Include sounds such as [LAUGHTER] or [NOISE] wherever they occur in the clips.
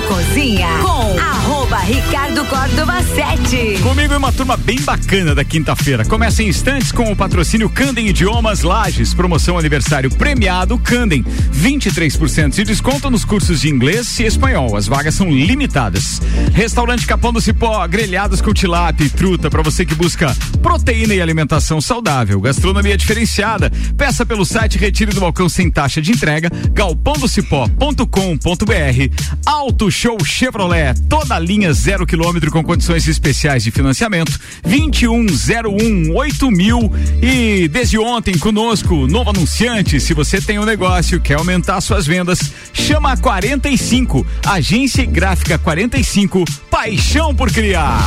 Cozinha com arroba Ricardo Córdova 7. Comigo é uma turma bem bacana da quinta-feira. Começa em instantes com o patrocínio Candem Idiomas Lages. Promoção aniversário premiado Candem. 23% de desconto nos cursos de inglês e espanhol. As vagas são limitadas. Restaurante Capão do Cipó, grelhados com tilápia e truta para você que busca proteína e alimentação saudável. Gastronomia diferenciada. Peça pelo site Retire do Balcão sem taxa de entrega. galpãodocipó.com.br. Auto Show Chevrolet. Toda a linha zero quilômetro com condições especiais de financiamento. 2101 8000 e desde ontem conosco, novo anunciante. Se você tem um negócio, quer aumentar suas vendas, chama a 45, Agência Gráfica 45, Paixão por Criar.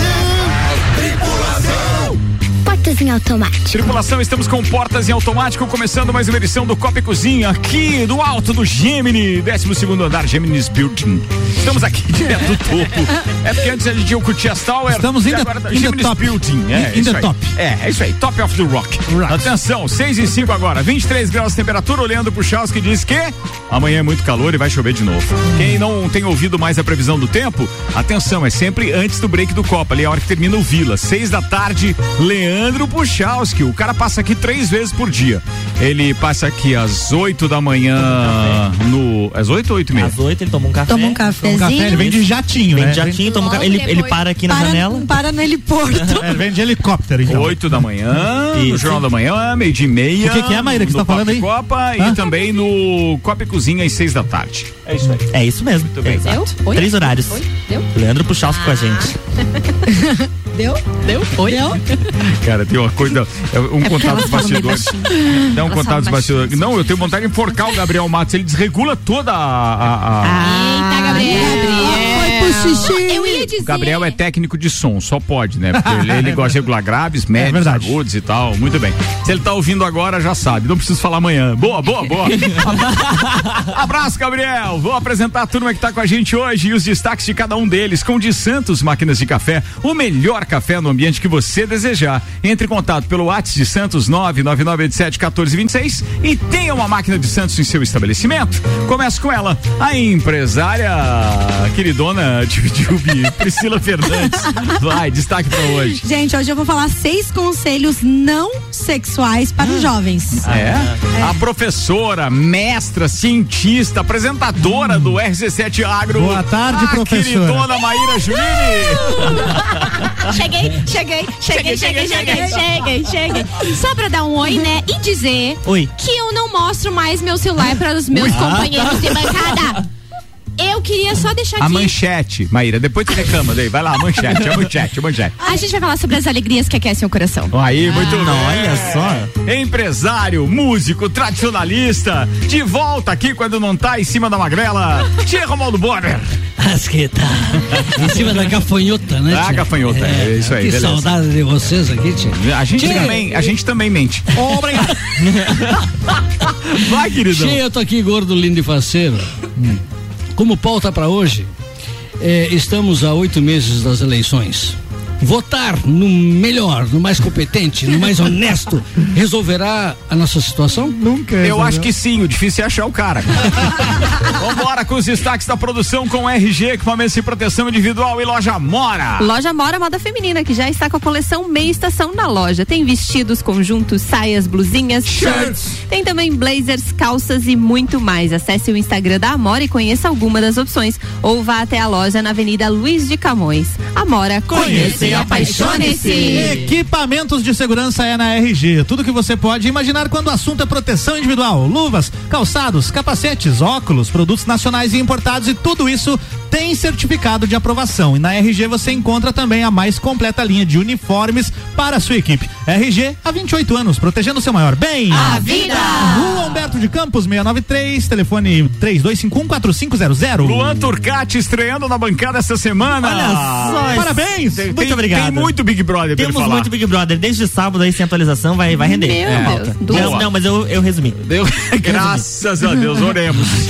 Portas em automático. Tripulação, estamos com portas em automático, começando mais uma edição do Copa e Cozinha, aqui do alto do Gemini, 12 segundo andar, Gemini's Building. Estamos aqui [LAUGHS] direto do topo. É porque antes a gente tinha o Cutias Tower. Estamos in the- agora tá in Gemini's top. Building. É, In- in top. É, é isso aí, top of the rock. Rock. Atenção, 6 e 5 agora, 23 graus de temperatura, olhando pro Charles que diz que amanhã é muito calor e vai chover de novo. Quem não tem ouvido mais a previsão do tempo, atenção, é sempre antes do break do Copa, ali é a hora que termina o Vila. 6 da tarde, Leandro Puchalski. O cara passa aqui três vezes por dia. Ele passa aqui às 8 da manhã no. Às 8 ou 8 e meia? Às oito ele toma um café. Toma um Um cafezinho. café, ele vem de jatinho, Vem né? de jatinho, toma um café. Ele, ele para aqui na para, janela. Para no heliporto. [LAUGHS] É, vem de helicóptero, então. 8 da manhã, [LAUGHS] no. Jornal da Manhã, meio dia e meia. O que que é, Maíra, que você tá falando Pop aí? Copa e Hã? também no Copa e Cozinha às 6 da tarde. É isso aí. É isso mesmo. Muito bem. Deu? Oi? Três horários. Oi? Deu? Leandro Puchalski com a gente. [LAUGHS] Deu? Deu? Oi? Deu? Cara, tem uma coisa. é Um contato ela dos bastidores. Dá um Ela contato dos bastidores. Não, eu tenho vontade de enforcar o Gabriel Matos. Ele desregula toda a. a- a- Eita, Gabriel. Pro xixi. Eu ia dizer. O Gabriel é técnico de som, só pode, né? Porque ele, ele gosta de regular graves, [LAUGHS] médios, verdade. agudos e tal. Muito bem. Se ele tá ouvindo agora, já sabe. Não preciso falar amanhã. Boa, boa, boa. [LAUGHS] Abraço, Gabriel. Vou apresentar a turma que tá com a gente hoje e os destaques de cada um deles. Com de Santos Máquinas de Café, o melhor café no ambiente que você desejar. Entre em contato pelo WhatsApp de Santos 999871426 e tenha uma máquina de Santos em seu estabelecimento. Começa com ela, a empresária queridona de Jubi, [LAUGHS] Priscila Fernandes. Vai, destaque pra hoje. Gente, hoje eu vou falar seis conselhos não sexuais para os jovens. Ah, é? A professora, mestra, cientista, apresentadora do RC7 Agro. Boa tarde, a professora. queridona Maíra Juline. [LAUGHS] Cheguei, cheguei, cheguei, cheguei, cheguei, cheguei, cheguei. Só pra dar um oi, né? E dizer Oi. que eu não mostro mais meu celular para os meus companheiros de bancada. Eu queria só deixar A aqui. manchete, Maíra, depois tu reclama daí. Vai lá, a manchete, a manchete, a manchete. A gente vai falar sobre as alegrias que aquecem o coração. Aí, muito bem. olha só. Empresário, músico, tradicionalista, de volta aqui quando não tá em cima da magrela. Tia Romualdo Borger. Asqueta. Em cima da gafanhota, né? Ah, tia? gafanhota, é isso aí, Que beleza. saudade de vocês aqui, tia. A gente Tia, também, a gente também mente. Obrigado. [LAUGHS] Vai, queridão. Tia, eu tô aqui gordo, lindo e faceiro. Como pauta pra hoje, eh, estamos a oito meses das eleições. Votar no melhor, no mais competente, no mais honesto, resolverá a nossa situação? Nunca. Eu acho que sim, o difícil é achar o cara. [LAUGHS] Vambora com os destaques da produção com RG, equipamentos de proteção individual e loja Mora. Loja Mora Moda Feminina, que já está com a coleção meia estação na loja. Tem vestidos, conjuntos, saias, blusinhas, shirts. Tem também blazers, calças e muito mais. Acesse o Instagram da Amora e conheça alguma das opções. Ou vá até a loja na Avenida Luiz de Camões. Amora, conheça apaixone-se. Equipamentos de segurança é na RG. Tudo que você pode imaginar quando o assunto é proteção individual. Luvas, calçados, capacetes, óculos, produtos nacionais e importados e tudo isso tem certificado de aprovação. E na RG você encontra também a mais completa linha de uniformes para a sua equipe. RG há 28 anos, protegendo o seu maior bem. A vida! Rua Humberto de Campos 693, telefone 32514500. Luan Turcati estreando na bancada essa semana. Olha só. Parabéns! Tem, Muito tem- obrigado. Tem muito Big Brother pra ele Temos falar. muito Big Brother. Desde sábado aí, sem atualização, vai, vai render. Meu É. Deus. Não, não, mas eu, eu resumi. [LAUGHS] Deu- Graças a Deus, oremos. [LAUGHS]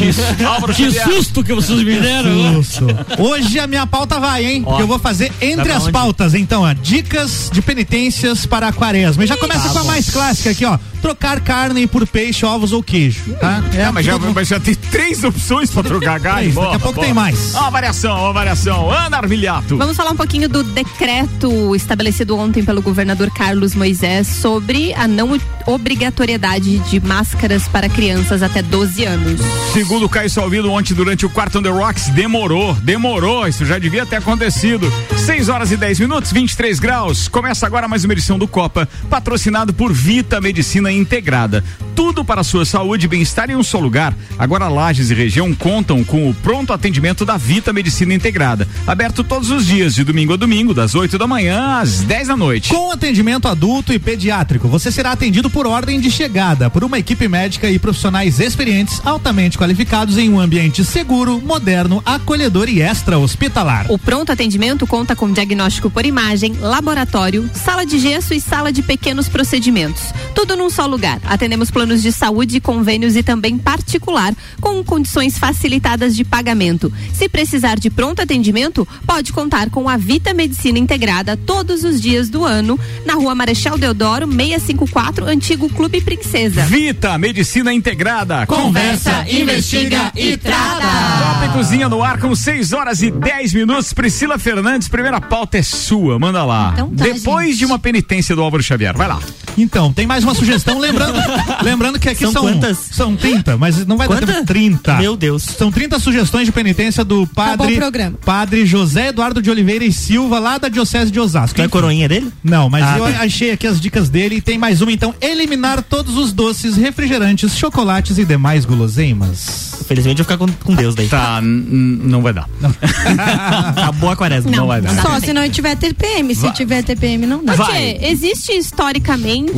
Que Xavier. susto que vocês me deram. Isso. Hoje a minha pauta vai, hein? Porque eu vou fazer entre as onde? pautas, então, ó. Dicas de penitências para a quaresma. E já começa com a mais clássica aqui, ó. Trocar carne por peixe, ovos ou queijo, tá? É, mas já, mundo- mas já tem três opções pra trocar carne. Daqui a pouco boa. tem mais. Ó, Uma variação, uma variação. Ana Armiliato. Vamos falar um pouquinho do decreto estabelecido ontem pelo governador Carlos Moisés sobre a não obrigatoriedade de máscaras para crianças até 12 anos. Segundo o Caio Salvido ontem durante o quarto on the Rocks, demorou, demorou, isso já devia ter acontecido. 6 horas e 10 minutos, 23 graus. Começa agora mais uma edição do Copa, patrocinado por Vita Medicina Integrada. Tudo para sua saúde e bem-estar em um só lugar. Agora Lages e região contam com o pronto atendimento da Vita Medicina Integrada. Aberto todos os dias, de domingo a domingo, das 8 da manhã às 10 da noite. Com atendimento adulto e pediátrico, você será atendido por ordem de chegada por uma equipe médica e profissionais experientes, altamente qualificados em um ambiente seguro, moderno, acolhedor e extra-hospitalar. O pronto atendimento conta com diagnóstico por imagem, laboratório, sala de gesso e sala de pequenos procedimentos. Tudo num só lugar. Atendemos planos de saúde, convênios e também particular, com condições facilitadas de pagamento. Se precisar de pronto atendimento, pode contar com a Vita Medicina Integrada todos os dias do ano, na rua Marechal Deodoro, 654, antigo Clube Princesa. Vita Medicina Integrada. Conversa, investiga e trata. Copa e Cozinha no ar com 6 horas e 10 minutos. Priscila Fernandes, primeira pauta é sua. Manda lá. Então tá, Depois gente. de uma penitência do Álvaro Xavier. Vai lá. Então, tem mais uma sugestão, lembrando, [LAUGHS] lembrando que aqui São são, quantas? são 30, mas não vai dar Quanta? tempo 30. Meu Deus. São 30 sugestões de penitência do padre o programa. Padre José Eduardo de Oliveira e Silva, lá da Diocese de Osasco. Tu é coroinha dele? Não, mas Ah, eu tá. achei aqui as dicas dele e tem mais uma então, eliminar todos os doces, refrigerantes, chocolates e demais guloseimas. Felizmente eu vou ficar com, com Deus daí. Tá, não vai dar. [LAUGHS] Acabou a quaresma. Não vai dar. Só se não tiver TPM. Se tiver TPM, não dá. Vai. Tchê, existe historicamente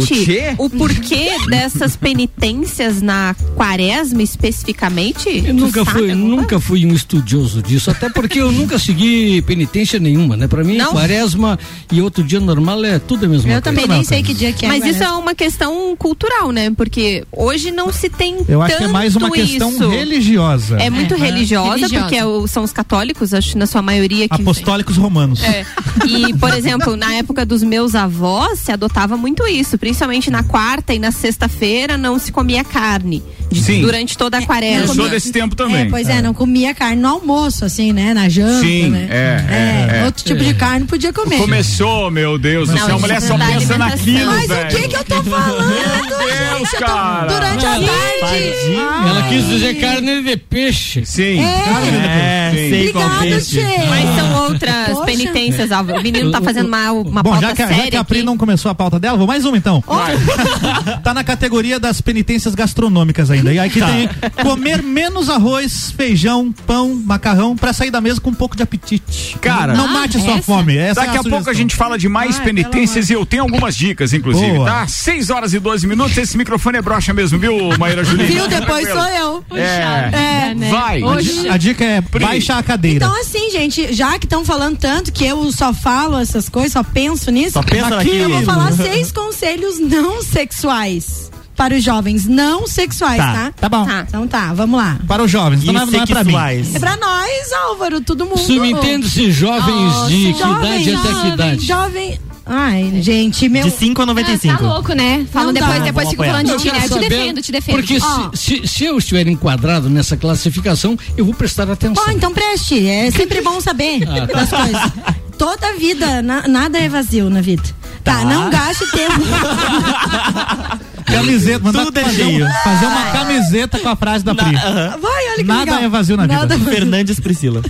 O o porquê dessas penitências na quaresma especificamente? Eu nunca sabe fui, alguma nunca fui um estudioso disso, até porque eu nunca segui penitência nenhuma, né? Pra mim, Não? quaresma e outro dia normal é tudo a mesma Eu coisa. também nem sei que dia que é. Mas isso é uma questão cultural, né? Porque hoje não se tem Eu acho que é mais uma questão isso. religiosa. É muito É. religiosa, Religiosa. porque é o- são os católicos, acho, na sua maioria que Apostólicos romanos. É. E, por [LAUGHS] exemplo, na época dos meus avós, se adotava muito isso. Principalmente na quarta e na sexta-feira não se comia carne. Sim. Durante toda a Eu quaresma. sou desse tempo também. É, pois é. não comia carne no almoço, assim, né? Na janta, Sim, né? é, é, é. Outro tipo de carne podia comer. Começou, meu Deus do céu. A mulher só pensa naquilo, Mas velho. o que que eu tô falando, Deus, [LAUGHS] gente? Eu tô- cara. Durante a tarde. Tadinho. Ela quis dizer carne de peixe. Sim. É, Sim. sei qual Obrigado, peixe. Tchê. Mas são outras Poxa. penitências, Álvaro. O menino tá fazendo uma, uma Bom, pauta já que, a- séria já que a Pri aqui. não começou a pauta dela, vou mais uma então. Vai. [LAUGHS] tá na categoria das penitências gastronômicas ainda. E aqui Tá. tem comer menos arroz, feijão, pão, macarrão pra sair da mesa com um pouco de apetite. Cara, não mate sua fome. Essa Daqui é a pouco a gente fala de mais Ai, penitências e eu tenho algumas dicas, inclusive, Boa. tá? 6 horas e 12 minutos. Esse microfone é broxa mesmo, viu, Maíra Julinha? Viu? Depois sou eu. É. É, né? Vai. A dica é Pri. baixa a cadeira. Então, assim, gente, já que estão falando tanto que eu só falo essas coisas, só penso nisso, Só pensa aqui eu vou falar seis conselhos não sexuais para os jovens não sexuais, Tá. tá? Tá bom. Tá. Então tá, vamos lá. Para os jovens, então não, é- não é pra mim. sexuais. É pra nós, Álvaro, todo mundo. Subentende-se jovens de que Jovem, idade até que jovem, idade? Jovem. Ai, gente, meu. De 5 a 95. Tá louco, né? Falam Não depois, dá. depois apoiar. falando de ti, né? Eu te saber, defendo, te defendo. Porque Ó. se, se, se eu estiver enquadrado nessa classificação, eu vou prestar atenção. Bom, então preste. É sempre bom saber Ah, tá. das coisas. Toda vida, na- nada é vazio na vida. Tá, Tá. não gaste tempo. [LAUGHS] Camiseta, mandar Tudo é fazer, cheio. um- fazer uma camiseta com a frase da Pri. Aham. Vai, olha que Nada legal. é vazio na vida. Nada- Fernandes Priscila.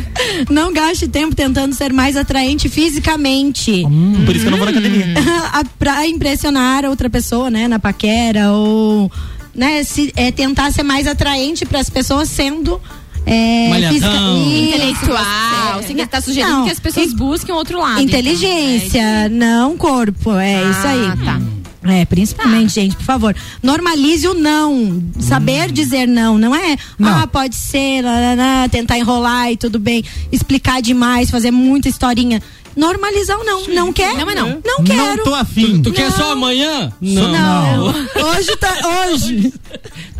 [LAUGHS] Não gaste tempo tentando ser mais atraente fisicamente. Hum, Por isso que eu não vou na academia. [LAUGHS] A- pra impressionar outra pessoa, né, na paquera ou né, se, é, tentar ser mais atraente para as pessoas sendo é, Isso, Intelectual. Você tá sugerindo Não, que as pessoas in- busquem outro lado. Inteligência, então, né? não corpo, é isso aí. Ah, tá. É, principalmente, gente, por favor. Normalize o não. Saber dizer não. Não é, ah, pode ser, lá, lá, lá, tentar enrolar e tudo bem. Explicar demais, fazer muita historinha. Normalizar o não. Não quer? Não, mas não. Não quero. Não tô afim. Tu quer só amanhã? Não. Hoje tá. Hoje. [LAUGHS]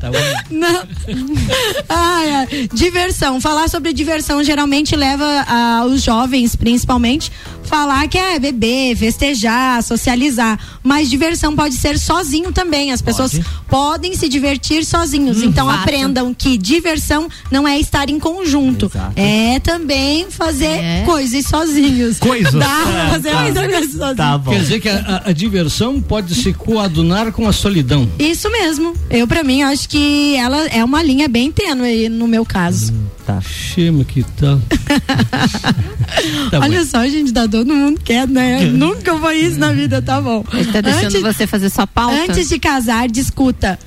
Tá bom. Não. Ai, ai. Diversão. Falar sobre diversão geralmente leva ah, os jovens, principalmente, falar que é beber, festejar, socializar. Mas diversão pode ser sozinho também. As pessoas podem se divertir sozinhos. então Fato. aprendam que diversão não é estar em conjunto. É também fazer É. coisas sozinhos. Coisas. Dá pra fazer muita coisa sozinho. Tá bom. Quer dizer que a, a- a diversão pode se coadunar com a solidão. Isso mesmo. Eu, pra mim, acho que ela é uma linha bem tênue no meu caso. Tá. Chama que tal. [LAUGHS] Tá bom. Olha só, gente, tá todo mundo quieto, né? [LAUGHS] Nunca foi isso na vida, tá bom. Ele tá deixando Antes- você fazer sua pauta. Antes de casar, discuta.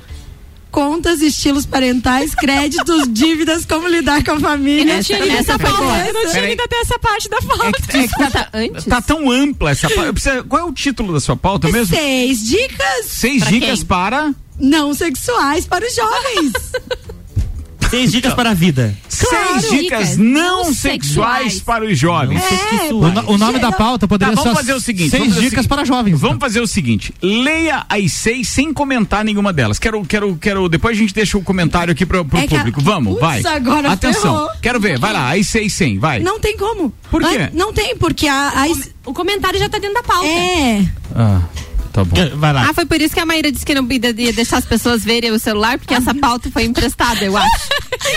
Contas, estilos parentais, créditos, [LAUGHS] dívidas, como lidar com a família. Essa- essa foi boa. Eu não tinha Peraí. lido até essa parte da É pauta. que, é que tá, Tá antes? tá tão ampla essa pauta. Eu preciso- Qual é o título da sua pauta mesmo? Seis dicas Seis Pra dicas quem? para. não sexuais para os jovens. [LAUGHS] Seis dicas para a vida. Claro. Seis dicas não sexuais sexuais. para os jovens. É, O, no- o nome da pauta poderia Tá, vamos ser fazer o seguinte, Seis vamos o dicas seguinte. para jovens. Vamos fazer o seguinte: leia as seis sem comentar nenhuma delas. Quero, quero, quero. Depois a gente deixa o comentário aqui pro, pro É que a- público. Vamos, Putz, vai. agora Atenção. ferrou. Quero ver. Vai lá, as seis sem, vai. Não tem como. Por quê? Ah, Não tem, porque a. a O comentário já tá dentro da pauta. é. Ah, tá bom. Vai lá. Ah, foi por isso que a Maíra disse que não ia deixar as pessoas verem o celular, porque essa pauta foi emprestada, eu acho.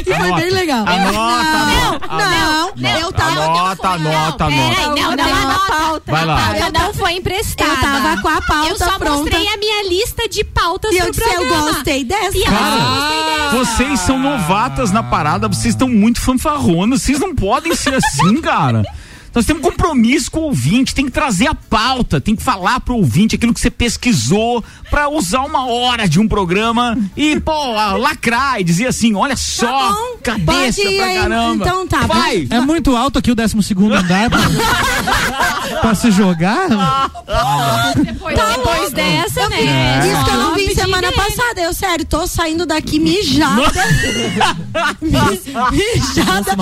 E [LAUGHS] foi bem legal. Anota, não, anota. não, eu tava. Anota, anota, anota. não, não, anota. pauta. Vai lá. A pauta não foi emprestada. Eu tava com a pauta Eu só pronta. mostrei a minha lista de pautas E eu pro disse, eu programa. gostei dessa. E Cara, vocês são novatas na parada, vocês estão muito fanfarronas, vocês não podem ser assim, [LAUGHS] cara. Nós temos compromisso com o ouvinte, tem que trazer a pauta, tem que falar pro ouvinte aquilo que você pesquisou pra usar uma hora de um programa e, pô, lacrar e dizer assim, olha só, Tá bom, cabeça pra aí, caramba. então tá, Vai! É muito alto aqui o 12 segundo andar pra, pra se jogar. Depois, depois dessa, né? Isso que eu não Só vi semana dele. passada. Eu, sério, tô saindo daqui mijada. [LAUGHS] mijada.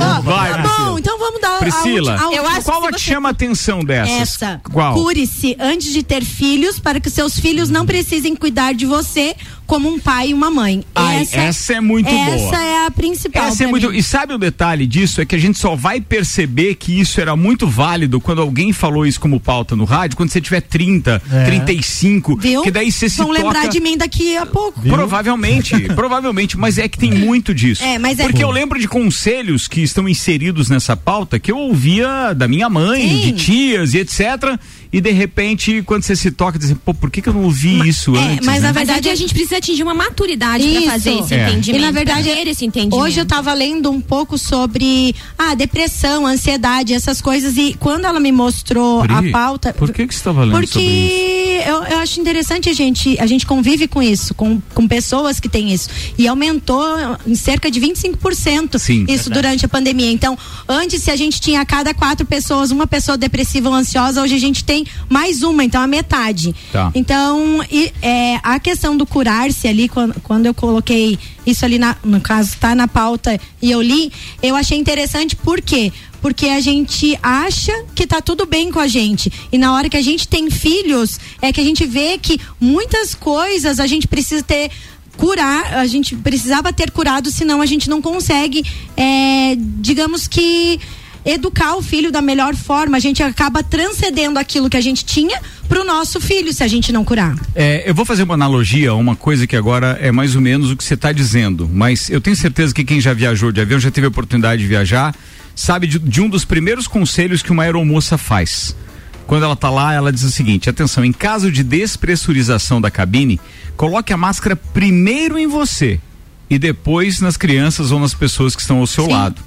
Ó, Vai, tá bom, então vamos dar a Priscila, ulti- a Eu acho qual que a te você- chama a atenção dessas? Essa. Qual? Cure-se antes de ter filhos para que seus filhos não precisem cuidar de você como um pai e uma mãe. Ai, essa é muito boa. Essa é a principal. Essa é muito. mim. E sabe o detalhe disso? É que a gente só vai perceber que isso era muito válido quando alguém falou isso como pauta no rádio, quando você tiver 30, É. 35, Viu? que daí você se Vão lembrar toca. de mim daqui a pouco. Provavelmente, [LAUGHS] provavelmente, mas é que tem muito disso. É, mas é- Porque eu lembro de conselhos que estão inseridos nessa pauta que eu ouvia da minha mãe, Sim. de tias e etc. E de repente, quando você se toca, dizer, pô, por que, que eu não ouvi isso é, antes? mas né? na Mas verdade a gente precisa atingir uma maturidade pra fazer esse É. entendimento. E na verdade, esse entendimento. hoje eu tava lendo um pouco sobre a depressão, ansiedade, essas coisas. E quando ela me mostrou Pri, a pauta. Por que, que você estava lendo Porque sobre isso? eu, eu acho interessante a gente, a gente convive com isso, com, com pessoas que têm isso. E aumentou em cerca de 25% Sim. isso durante a pandemia. Então, antes, se a gente tinha a cada quatro pessoas, uma pessoa depressiva ou ansiosa, hoje a gente tem mais uma, então a metade. Tá. Então, e, é, a questão do curar-se ali, quando, quando eu coloquei isso ali, na, no caso, tá na pauta e eu li, eu achei interessante por quê? Porque a gente acha que tá tudo bem com a gente. E na hora que a gente tem filhos, é que a gente vê que muitas coisas a gente precisa ter curar, a gente precisava ter curado, senão a gente não consegue, é, digamos que educar o filho da melhor forma, a gente acaba transcendendo aquilo que a gente tinha pro nosso filho se a gente não curar. É, eu vou fazer uma analogia uma coisa que agora é mais ou menos o que você está dizendo, mas eu tenho certeza que quem já viajou de avião, já teve a oportunidade de viajar, sabe de, de um dos primeiros conselhos que uma aeromoça faz. Quando ela está lá, ela diz o seguinte: atenção, em caso de despressurização da cabine, coloque a máscara primeiro em você e depois nas crianças ou nas pessoas que estão ao seu Sim. lado.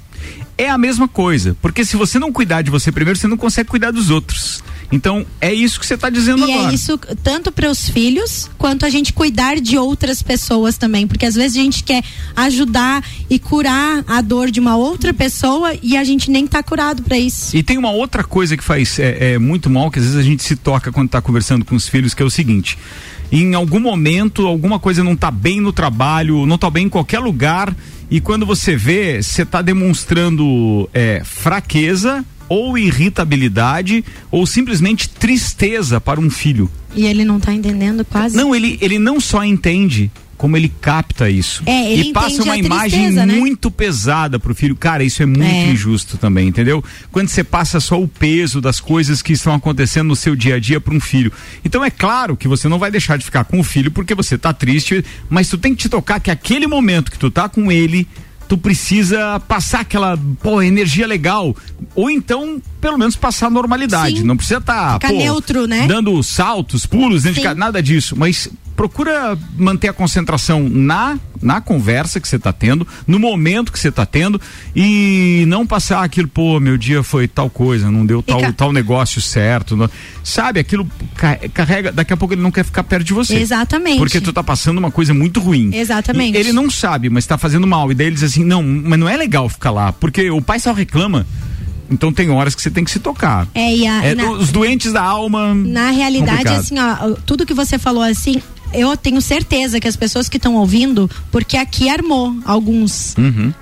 É a mesma coisa, porque se você não cuidar de você primeiro, você não consegue cuidar dos outros. Então, é isso que você está dizendo E agora. é isso tanto para os filhos quanto a gente cuidar de outras pessoas também, porque às vezes a gente quer ajudar e curar a dor de uma outra pessoa e a gente nem tá curado para isso. E tem uma outra coisa que faz é, é, muito mal, que às vezes a gente se toca quando está conversando com os filhos, que é o seguinte: em algum momento, alguma coisa não está bem no trabalho, não está bem em qualquer lugar, e quando você vê, você está demonstrando é, fraqueza ou irritabilidade ou simplesmente tristeza para um filho. E ele não tá entendendo quase. Não, ele, ele não só entende, como ele capta isso. É, ele e passa uma imagem tristeza, né? muito pesada pro filho. Cara, isso é muito É. injusto também, entendeu? Quando você passa só o peso das coisas que estão acontecendo no seu dia a dia para um filho. Então é claro que você não vai deixar de ficar com o filho porque você tá triste, mas tu tem que te tocar que aquele momento que tu tá com ele, tu precisa passar aquela pô, energia legal. Ou então, pelo menos, passar a normalidade. Sim. Não precisa estar Ficar neutro, né? dando saltos, pulos dentro de nada disso. Mas procura manter a concentração na na conversa que você está tendo, no momento que você está tendo e não passar aquilo, pô, meu dia foi tal coisa, não deu tal, ca- tal negócio certo, não- sabe? Aquilo ca- carrega, daqui a pouco ele não quer ficar perto de você. Exatamente. Porque tu tá passando uma coisa muito ruim. Exatamente. E ele não sabe, mas tá fazendo mal. E daí ele diz assim: não, mas não é legal ficar lá, porque o pai só reclama. Então tem horas que você tem que se tocar. É, e a- É, na- Os doentes da alma. Na realidade, complicado. assim, ó, tudo que você falou assim, eu tenho certeza que as pessoas que estão ouvindo, porque aqui armou alguns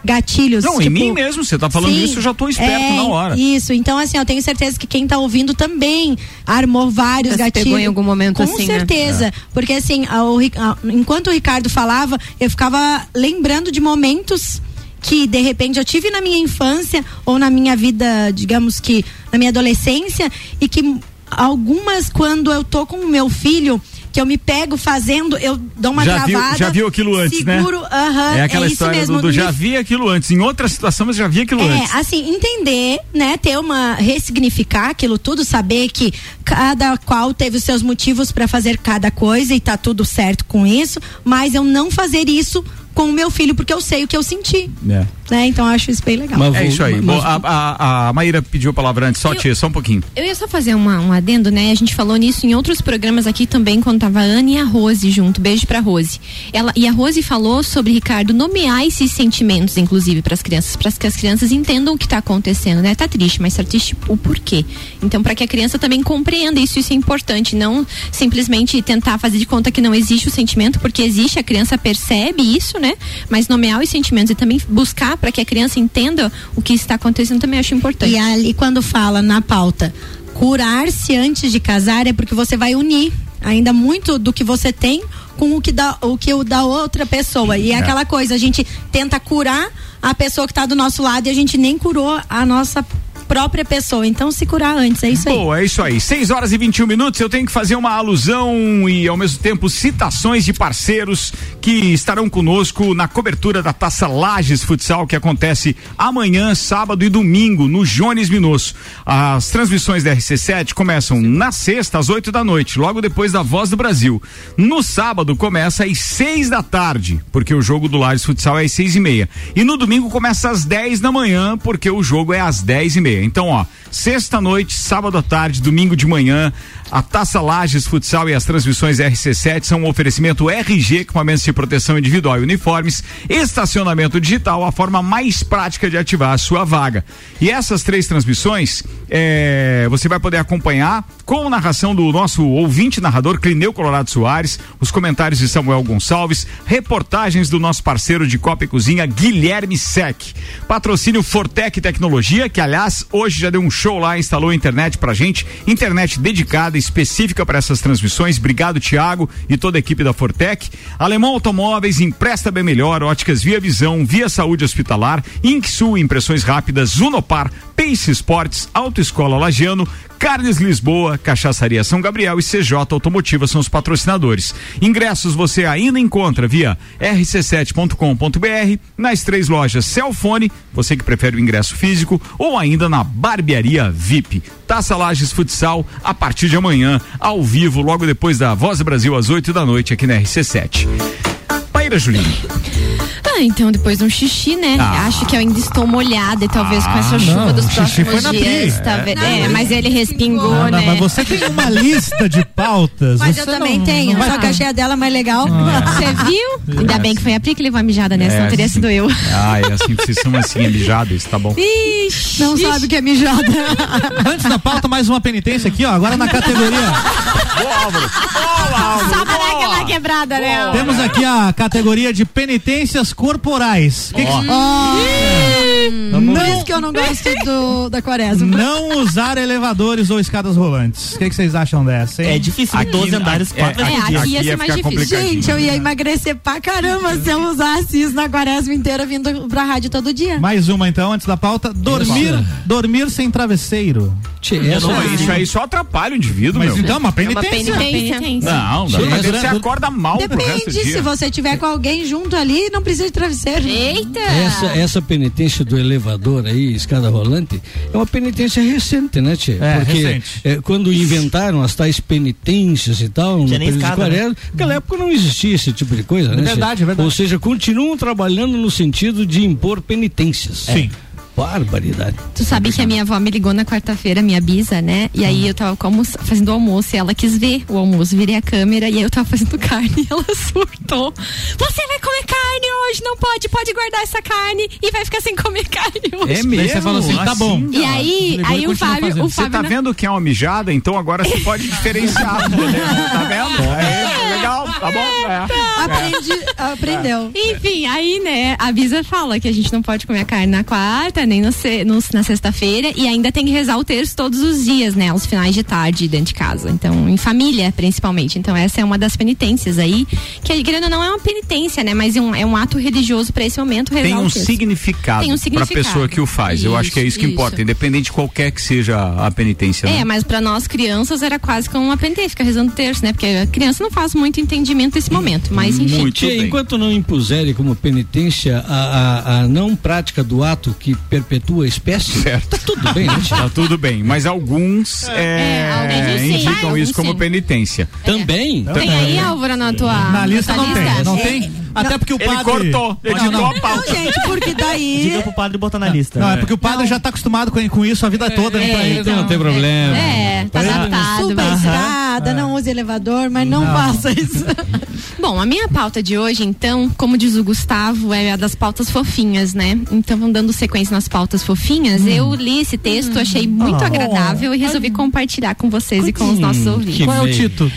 gatilhos. Uhum. Não, em tipo- mim mesmo, você tá falando Sim, isso, eu já tô esperto é, na hora. Isso, então assim, eu tenho certeza que quem tá ouvindo também armou vários Já gatilhos. pegou em algum momento Com assim, né? certeza, porque assim, a- o Ri- a- enquanto o Ricardo falava, eu ficava lembrando de momentos que de repente eu tive na minha infância ou na minha vida, digamos que na minha adolescência e que algumas quando eu tô com o meu filho que eu me pego fazendo, eu dou uma já, viu, travada. já viu aquilo antes, seguro, né? aham, é aquela é isso história mesmo, do, do já me vi aquilo antes. Em outra situação, mas já vi aquilo antes. é, assim, entender, né, ter uma ressignificar aquilo tudo, saber que cada qual teve os seus motivos para fazer cada coisa e tá tudo certo com isso, mas eu não fazer isso com o meu filho porque eu sei o que eu senti, É. né? Então eu acho isso bem legal. É isso aí. Bom, a, a, a Maíra pediu a palavra antes, só tia, só um pouquinho. Eu ia só fazer uma, um adendo, né? A gente falou nisso em outros programas aqui também, quando tava a Ana e a Rose junto. Beijo pra Rose. Ela, e a Rose falou sobre, Ricardo, nomear esses sentimentos, inclusive, para as crianças, para que as crianças entendam o que tá acontecendo, né? Tá triste, mas tá triste o porquê. Então, para que a criança também compreenda isso, isso é importante. Não simplesmente tentar fazer de conta que não existe o sentimento, porque existe, a criança percebe isso, né? Mas nomear os sentimentos e também buscar para que a criança entenda o que está acontecendo também acho importante. E ali quando fala na pauta curar-se antes de casar é porque você vai unir ainda muito do que você tem com o que dá o que o da outra pessoa. E é, É. aquela coisa, a gente tenta curar a pessoa que está do nosso lado e a gente nem curou a nossa própria pessoa. Então se curar antes, é isso aí. Boa, é isso aí. 6 horas e 21 minutos. Eu tenho que fazer uma alusão e, ao mesmo tempo, citações de parceiros que estarão conosco na cobertura da Taça Lages Futsal, que acontece amanhã, sábado e domingo, no Jones Minosso. As transmissões da RC7 começam na sexta, às 8 da noite, logo depois da Voz do Brasil. No sábado, começa às 6 da tarde, porque o jogo do Lages Futsal é às 6 e meia. E no domingo, começa às 10 da manhã, porque o jogo é às 10 e meia. Então, ó, sexta noite, sábado à tarde, domingo de manhã, a Taça Lages Futsal e as transmissões RC7 são um oferecimento RG, equipamentos de proteção individual e uniformes, estacionamento digital, a forma mais prática de ativar a sua vaga. E essas três transmissões, é, você vai poder acompanhar com narração do nosso ouvinte narrador Clineu Colorado Soares, os comentários de Samuel Gonçalves, reportagens do nosso parceiro de Copa e Cozinha, Guilherme Sec. Patrocínio Fortec Tecnologia, que aliás hoje já deu um show lá, instalou a internet pra gente, internet dedicada, específica para essas transmissões. Obrigado, Tiago e toda a equipe da Fortec. Alemão Automóveis, empresta bem melhor, óticas Via Visão, Via Saúde Hospitalar, Inksul, impressões rápidas, Unopar, Pace Sports, Autoescola Lagiano, Carnes Lisboa, Cachaçaria São Gabriel e CJ Automotiva são os patrocinadores. Ingressos você ainda encontra via rc7.com.br, nas três lojas Celfone, você que prefere o ingresso físico, ou ainda na Barbearia VIP. Taça Lages Futsal, a partir de amanhã, ao vivo, logo depois da Voz do Brasil, às 8 da noite, aqui na RC7. Paira Julinho. Ah, então depois de um xixi, né? Ah. Acho que eu ainda estou molhada e talvez com essa Ah, chuva não, dos próximos na dias. Tá? Não, É, mas ele respingou, Não, não, né? mas você tem uma lista de pautas. Mas você eu também não- tenho, só que achei a dela mais legal. Você viu? Ainda bem que foi a Pri que levou a mijada nessa, É, não teria sim. sido eu. Ah, é assim, vocês são assim, mijadas, tá bom? Ixi, Não sabe o que é mijada. [LAUGHS] Antes da pauta, mais uma penitência aqui, ó. Agora na categoria. Boa, Álvaro. Boa, Álvaro. Só para aquela quebrada, né? Temos aqui a categoria de penitências corporais. Que que- Por isso que eu não gosto do, da quaresma. Não usar elevadores ou escadas rolantes. O que, que vocês acham dessa, hein? É difícil, Aqui- 12 andares, é, 4 é, por dia. aqui ia ser mais difícil. Gente, eu ia emagrecer pra caramba se eu usasse isso na quaresma inteira vindo pra rádio todo dia. Mais uma então, antes da pauta. Dormir, dormir sem travesseiro. Tchê, Não, isso aí só atrapalha o indivíduo, Mas meu. então, uma É uma penitência. penitência. Penitência. Não, não, mas você durante- acorda mal pro resto do Depende, dia. se você tiver com alguém junto ali, não precisa de travesseiro. Eita! Essa, essa penitência do elevador aí, escada rolante, é uma penitência recente, né, Tchê? É, Porque recente. é, quando inventaram as tais penitências e tal, no Tinha período de escada, né? quaresma, naquela época não existia esse tipo de coisa, né? Tchê? verdade, é verdade. Ou seja, continuam trabalhando no sentido de impor penitências. Sim. Barbaridade. Tu sabe que a minha avó me ligou na quarta-feira, minha bisa, né? E aí eu tava com almoço- fazendo almoço e ela quis ver o almoço, virei a câmera e aí eu tava fazendo [LAUGHS] carne e ela surtou. Você vai comer carne hoje, não pode, pode guardar essa carne e vai ficar sem comer [LAUGHS] carne hoje. É mesmo? Você falou assim, tá bom. E aí, aí o Fábio, o Você Fábio tá na- vendo que é uma mijada? Então agora você [LAUGHS] pode diferenciar. tá vendo? É, legal, tá bom? É. Aprendi, aprendeu. Enfim, aí, né, a Bisa fala que a gente não pode comer a carne na quarta, nem no, no- na sexta-feira, e ainda tem que rezar o terço todos os dias, né, aos finais de tarde dentro de casa. Então, em família, principalmente. Então, essa é uma das penitências aí, que, querendo ou não, é uma penitência, né, mas é um, é um ato religioso para esse momento, rezar Tem o um terço. significado, Tem um pra significado. pessoa que o faz. Eu acho que é isso que Isso, importa, isso. independente de qualquer que seja a penitência. né? É, mas para nós crianças era quase como uma penitência, ficar rezando o terço, né? Porque a criança não faz muito entendimento nesse momento, mas enfim. Muito bem. enquanto não impuserem como penitência a, a- a não prática do ato que perpetua a espécie, Certo. tá tudo bem, né? Tá tudo bem, mas alguns é, É, alguns sim. indicam Alguns isso como sim. penitência. Também. Tem aí, Álvaro, na tua, Na lista não tem, não tem. Até porque o Ele padre. cortou, Não, editou não. a pauta. Não, gente, porque daí. Diga pro padre botar na lista. Não, é porque o padre já tá acostumado com, com isso a vida toda, né? Ele. então, não tem problema. É, tá adaptado. Suba a escada, não use elevador, mas não, faça isso. [LAUGHS] Bom, a minha pauta de hoje, então, como diz o Gustavo, é a das pautas fofinhas, né? Então, vamos dando sequência nas pautas fofinhas. Eu li esse texto, achei muito Oh. agradável e resolvi compartilhar com vocês e com os nossos ouvintes. que Qual é o título?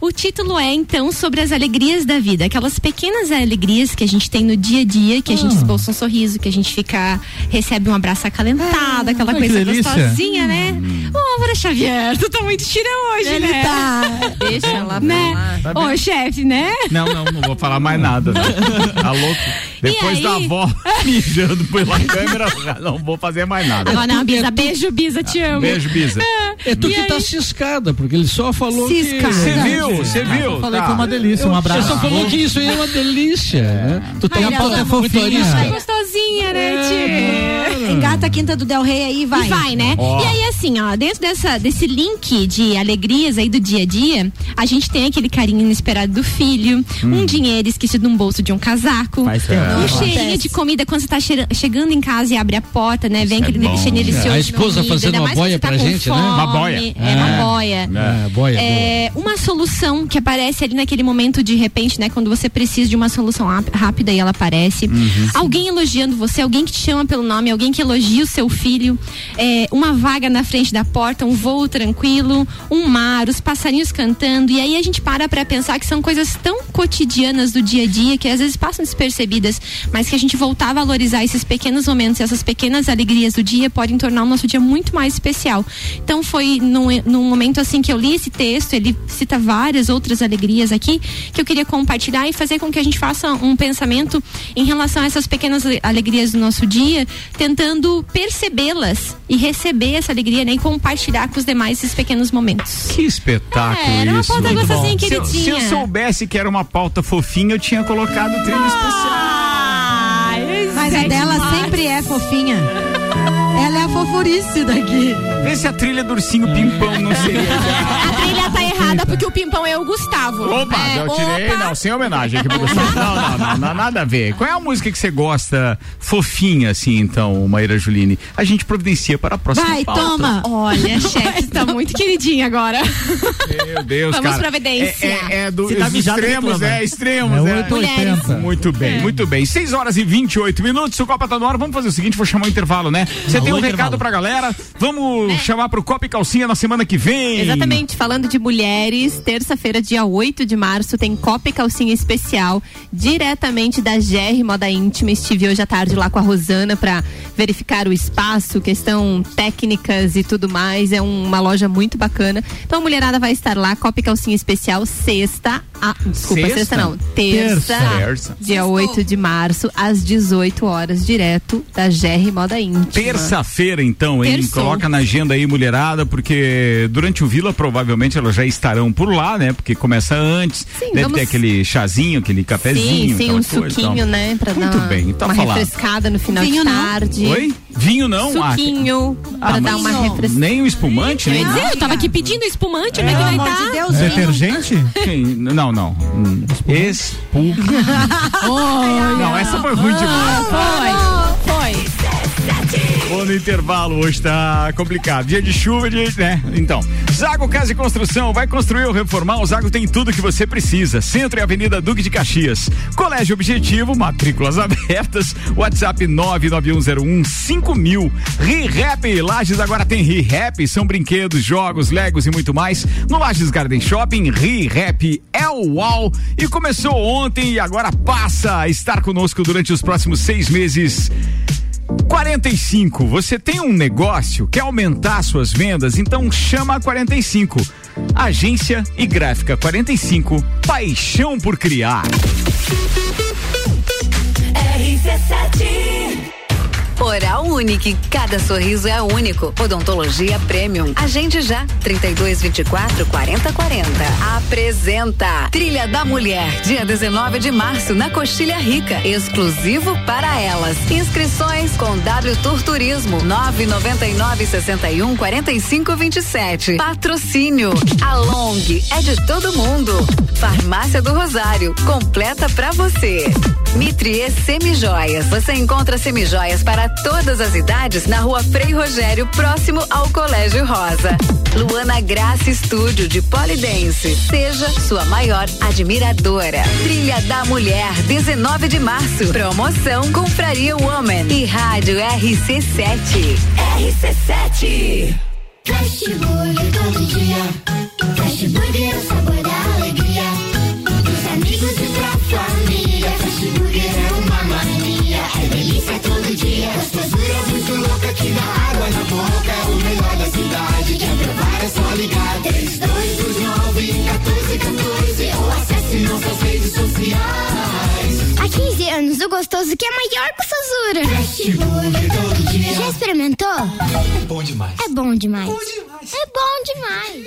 O título é, então, sobre as alegrias da vida. Aquelas pequenas alegrias que a gente tem no dia a dia, que a gente esboça um sorriso, que a gente fica, recebe um abraço acalentado, aquela ai, coisa gostosinha, né? Ô, Álvara Xavier, tu tá muito tira hoje, Ele né? tá. Deixa ela pra Né? lá. Ô, chefe, né? Não, não, não vou falar mais nada. Né? [LAUGHS] Tá louco? Depois aí? da avó [LAUGHS] mijando pela câmera, não vou fazer mais nada. Agora não, Bisa, beijo, Bisa, te amo. Beijo, Bisa. É tu E que aí? tá ciscada, porque ele só falou Ciscada. que. Você viu? Você viu? Eu falei Tá. que é uma delícia, um Você abraço. só falou que isso aí é uma delícia, né? Tu tem a pauta é muito fofinha. Tá gostosinha, né, tia? Engata a quinta do Del Rey aí, vai. E vai, né? Ó. E aí, assim, ó, dentro dessa, desse link de alegrias aí do dia a dia, a gente tem aquele carinho inesperado do filho, um dinheiro esquecido no bolso de um casaco, Faz tempo. Um cheirinho de comida quando você tá chegando em casa e abre a porta, né? Vem Isso é aquele bom. cheirinho delicioso. A de esposa comida, fazendo ainda uma mais quando boia você tá pra com gente, né? fome. Uma boia. É, uma boia. É, boia, boa. É, uma solução que aparece ali naquele momento de repente, né? Quando você precisa de uma solução ráp- rápida e ela aparece. alguém elogiando você, alguém que te chama pelo nome, alguém que elogia o seu filho, é, uma vaga na frente da porta, um voo tranquilo, um mar, os passarinhos cantando. E aí a gente para pra pensar que são coisas tão cotidianas do dia a dia que às vezes passam despercebidas, mas que a gente voltar a valorizar esses pequenos momentos, essas pequenas alegrias do dia podem tornar o nosso dia muito mais especial. Então foi num, num momento assim que eu li esse texto, ele cita várias outras alegrias aqui que eu queria compartilhar e fazer com que a gente faça um pensamento em relação a essas pequenas ale- alegrias do nosso dia, tentando percebê-las e receber essa alegria né, e compartilhar com os demais esses pequenos momentos. Que espetáculo É, era uma isso. pauta gostosinha, bom. se, eu, se eu queridinha. soubesse que era uma pauta fofinha, eu tinha colocado trilha especial. Mas a dela sempre é fofinha. É fofurice daqui. Vê se a trilha do ursinho pimpão não [LAUGHS] seria. A trilha tá errada. porque o pimpão é o Gustavo. Opa, É, eu tirei, opa. não, sem homenagem aqui pro Gustavo. Não, não, não, não, nada a ver. Qual é a música que você gosta fofinha, assim, então, Maíra Juline? A gente providencia para a próxima Vai, pauta. toma. Olha, [LAUGHS] chefe, tá muito queridinha agora. Meu Deus, Vamos cara. providência. É, é, é do, tá extremos, reclama. é, extremos. É é. 880. Muito bem, muito bem. 6 horas e 28 minutos, o Copa tá no ar. Vamos fazer o seguinte, vou chamar o intervalo, né? Você tem um intervalo. Recado pra galera? Vamos chamar pro Copa e Calcinha na semana que vem. Exatamente, falando de mulheres, terça-feira, dia 8 de março, tem Copa e Calcinha Especial, diretamente da GR Moda Íntima. Estive hoje à tarde lá com a Rosana para verificar o espaço, questão técnicas e tudo mais. É uma loja muito bacana. Então a mulherada vai estar lá, Copa e Calcinha Especial, sexta. ah, desculpa, Sexta? sexta, não. Terça, Terça. dia 8 de março, às 18 horas, direto da GR Moda Íntima. Terça-feira, então, hein? Terçou. Coloca na agenda aí, mulherada, porque durante o Vila, provavelmente elas já estarão por lá, né? Porque começa antes. Sim, Deve vamos- ter aquele chazinho, aquele cafezinho. Sim, sim, um coisa, suquinho, então. né? Pra Muito dar bem, tá uma falado. refrescada no final Vinho de não. tarde. Oi? Vinho não? Ah, Suquinho, Ah, pra dar uma refrescada. nem o espumante, nem Quer dizer, eu tava aqui pedindo espumante, como é que vai amor de estar? Deus, vinho. Detergente? Não, não. Hum, Espu... [LAUGHS] não, essa foi ruim demais. Foi, foi. Vou no intervalo, hoje tá complicado. Dia de chuva, dia, né? Então, Zago Casa e Construção, vai construir ou reformar, o Zago tem tudo que você precisa. Centro e Avenida Duque de Caxias. Colégio Objetivo, matrículas [LAUGHS] abertas, WhatsApp 991015000. ReHap, Lages agora tem ReHap, são brinquedos, jogos, legos e muito mais. No Lages Garden Shopping, ReHap é o UAU e começou ontem e agora passa a estar conosco durante os próximos seis meses. 45. Você tem um negócio, quer aumentar suas vendas? Então chama a 45. Agência e Gráfica 45. Paixão por criar. Oral Unique, cada sorriso é único. Odontologia Premium. Agende já. 32 24 40 40. Apresenta Trilha da Mulher, dia 19 de março na Coxilha Rica, exclusivo para elas. Inscrições com W Tour Turismo 999 61 45 27. Patrocínio A Long é de todo mundo. Farmácia do Rosário, completa pra você. Mitrie Semijoias. Você encontra semijoias para todas as idades na rua Frei Rogério, próximo ao Colégio Rosa. Luana Graça Estúdio de Polidense. Seja sua maior admiradora. Trilha da Mulher, 19 de março. Promoção Confraria Woman e Rádio RC7. RC7. Fast Burger todo dia. Fast Burger é o sabor da Fast Burger é uma mania. É delícia todo dia. Gostosura muito louca que dá água na boca. É o melhor da cidade. Quer provar é só ligar. 3229 1414 ou acesse nossas redes sociais. Há 15 anos, o gostoso que é maior que o Sazura. Burger todo dia. Já experimentou? É bom demais. É bom demais. É bom demais.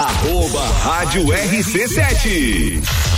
Arroba Rádio RC7.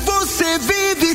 Você vive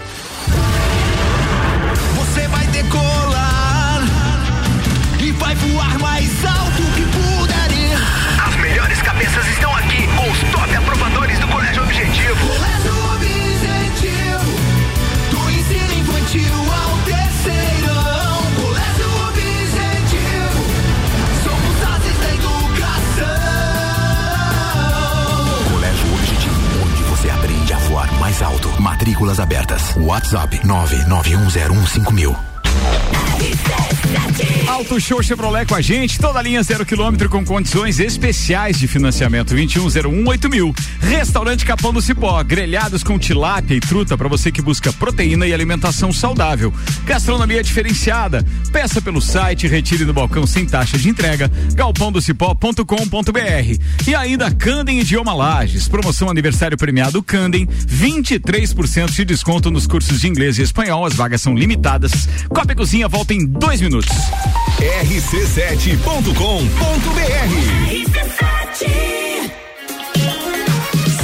Abertas. WhatsApp 991015000. Auto Show Chevrolet com a gente, toda linha zero quilômetro com condições especiais de financiamento 2101 mil. Restaurante Capão do Cipó, grelhados com tilápia e truta para você que busca proteína e alimentação saudável. Gastronomia diferenciada. Peça pelo site, retire no balcão sem taxa de entrega. galpãodocipó.com.br. E ainda Candem Idioma Lages, promoção aniversário premiado Candem, 23% de desconto nos cursos de inglês e espanhol. As vagas são limitadas. Copa e Cozinha volta em dois minutos. rc7.com.br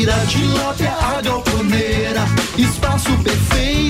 Camarão e traíra, tilápia, a galponeira. Espaço perfeito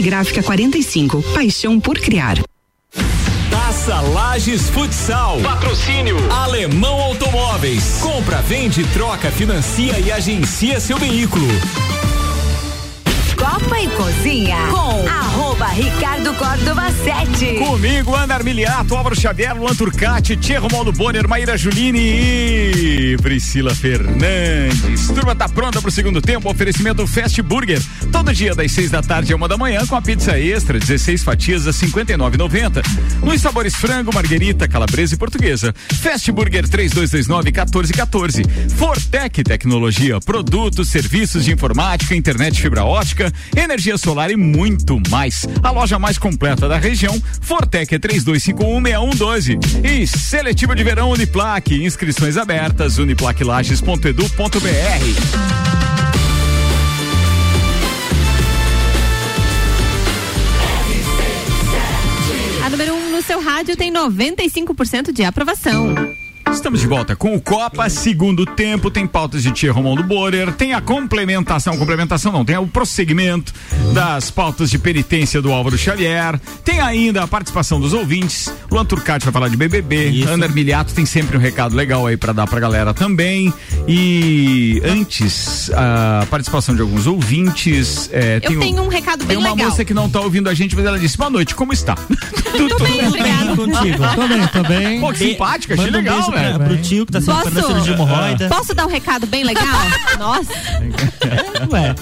Gráfica 45. Paixão por criar. Taça Lages Futsal. Patrocínio Alemão Automóveis. Compra, vende, troca, financia e agencia seu veículo. Copa e Cozinha com arroba Ricardo Córdova 7. Comigo, Ana Armiliato, Álvaro Xavier, Luan Turcati, Tia Romualdo Bonner, Maíra Juline e Priscila Fernandes. Turma tá pronta pro segundo tempo, oferecimento Fast Burger. Todo dia das seis da tarde a uma da manhã com a pizza extra, 16 fatias a 59,90. Nos sabores frango, marguerita, calabresa e portuguesa. Fast Burger 3229 1414. Fortec Tecnologia, produtos, serviços de informática, internet fibra ótica, energia solar e muito mais. A loja mais completa da região, Fortec é 32516112. E seletiva de verão Uniplaque, inscrições abertas, uniplaquilages.edu.br. A número 1 um no seu rádio tem 95% de aprovação. Estamos de volta com o Copa, segundo tempo, tem pautas de Tia Romualdo Borer, tem a complementação, complementação não, tem o prosseguimento das pautas de penitência do Álvaro Xavier, tem ainda a participação dos ouvintes, Luan Turcati vai falar de BBB, Ana Armiliato tem sempre um recado legal aí pra dar pra galera também, e antes, a participação de alguns ouvintes, é, Eu tem, um- tenho um recado bem tem uma legal. moça que não tá ouvindo a gente, mas ela disse, boa noite, como está? tudo, tudo bem, obrigada. contigo. Tô bem, tô bem. Pô, que simpática, achei Manda um pra- velho. pro tio que tá se recuperando da cirurgia hemorroida. Posso dar um recado bem legal? [LAUGHS] Nossa. [LAUGHS] Ué.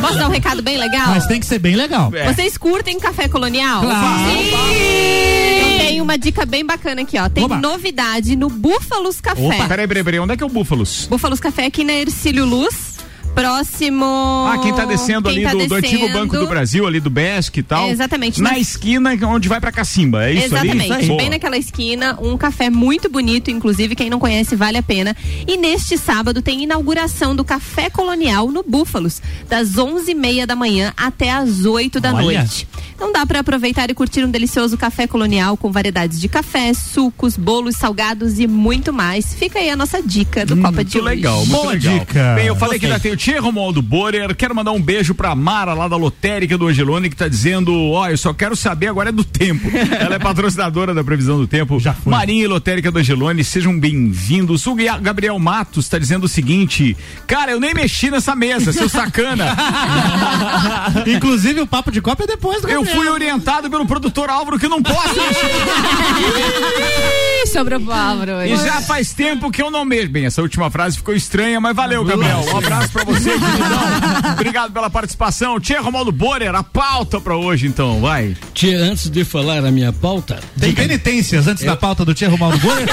Posso dar um recado bem legal? Mas tem que ser bem legal. Vocês curtem café colonial? Claro. Sim! Eu tenho uma dica bem bacana aqui, ó. Tem Oba. novidade no Búfalos Café. Opa, peraí, peraí, peraí, onde é que é o Búfalos? Búfalos Café aqui na Ercílio Luz. Próximo. Ah, quem tá descendo quem ali tá do, do antigo descendo- Banco do Brasil, ali do Besc e tal. É, exatamente, Na na- esquina onde vai pra Cacimba, é isso ali? Exatamente, Boa. bem naquela esquina, um café muito bonito, inclusive quem não conhece vale a pena. E neste sábado tem inauguração do Café Colonial no Búfalos, das 11h30 da manhã até as 8 da Olha. noite. Então dá para aproveitar e curtir um delicioso café colonial com variedades de café, sucos, bolos salgados e muito mais. Fica aí a nossa dica do Copa de Muito hoje. legal, muito Boa legal. dica. Bem, eu falei que Gostei. ainda tem o Tia Romualdo Borer. Quero mandar um beijo pra Mara lá da lotérica do Angelone que tá dizendo: Ó, eu só quero saber agora é do tempo. [LAUGHS] Ela é patrocinadora da previsão do tempo. Já foi. Marinha e lotérica do Angelone, sejam bem-vindos. O Ga- Gabriel Matos tá dizendo o seguinte: Cara, eu nem mexi nessa mesa, seu sacana. [LAUGHS] Inclusive, o papo de copa é depois do Eu Gabriel. fui orientado pelo produtor Álvaro que não posso [LAUGHS] mexer. Sobrou pro Álvaro. E já faz tempo que eu não mexo. Bem, essa última frase ficou estranha, mas valeu, Gabriel. Um abraço pra você, queridão. Obrigado pela participação. Tia Romualdo Borer, a pauta pra hoje, então, vai. Tia, antes de falar a minha pauta, Tem penitências antes da pauta do Tia Romualdo Borer. [LAUGHS]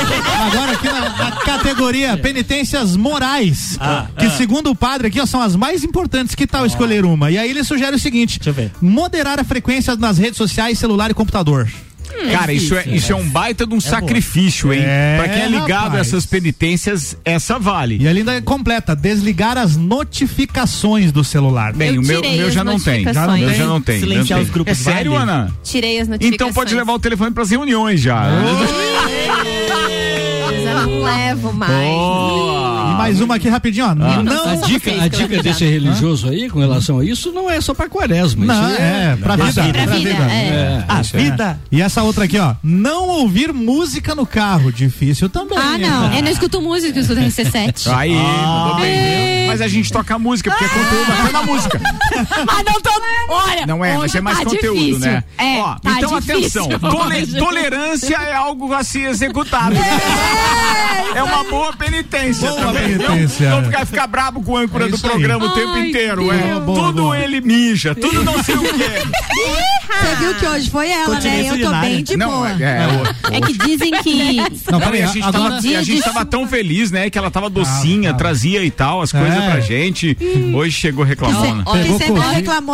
Agora aqui na, na categoria penitências morais. Ah, que ah. segundo o padre aqui, ó, são as mais importantes. Que tal escolher uma? E aí ele sugere o seguinte: moderar a frequência nas redes sociais, celular e computador. Cara, isso é, isso é um baita de um sacrifício, hein? É, pra quem é ligado rapaz. a essas penitências, essa vale. E ele ainda completa, desligar as notificações do celular. Bem, Eu o meu, tirei meu já não tem. Já não tem? já não tem. Silenciar não os tem. grupos É sério, vale. Ana? Tirei as notificações. Então pode levar o telefone pras reuniões já. Eu não levo mais. Mais uma aqui rapidinho, ó. Ah, Não, a dica, a dica desse religioso aí com relação a isso não é só pra quaresma. Não, isso é, pra vida. Pra vida, é. A Isso é. vida. E essa outra aqui, ó. Não ouvir música no carro. Difícil também. Ah, não. Eu não escuto música, eu escuto RC7. Aí, mandou bem. É. Mas a gente toca música, porque é conteúdo até na música. [LAUGHS] Mas não tô. Olha, Não é, mas é mais tá conteúdo, difícil. né? É, Ó, tá então difícil atenção, [LAUGHS] tole- tolerância é algo a se executar. É, uma boa penitência Boa também. penitência. Não, não ficar, ficar brabo com o âncora É do isso aí. programa o tempo Ai, inteiro. É. Boa, tudo boa. ele mija, tudo não sei o quê. Você viu que hoje foi ela, Continência né? Eu tô bem de não, boa. é, é, É que dizem que. Não, peraí, a gente, agora... tava, a gente tava tão feliz, né? Que ela tava docinha, tava. trazia e tal, as coisas É. pra gente. Hoje chegou reclamando. Ó, Pegou sempre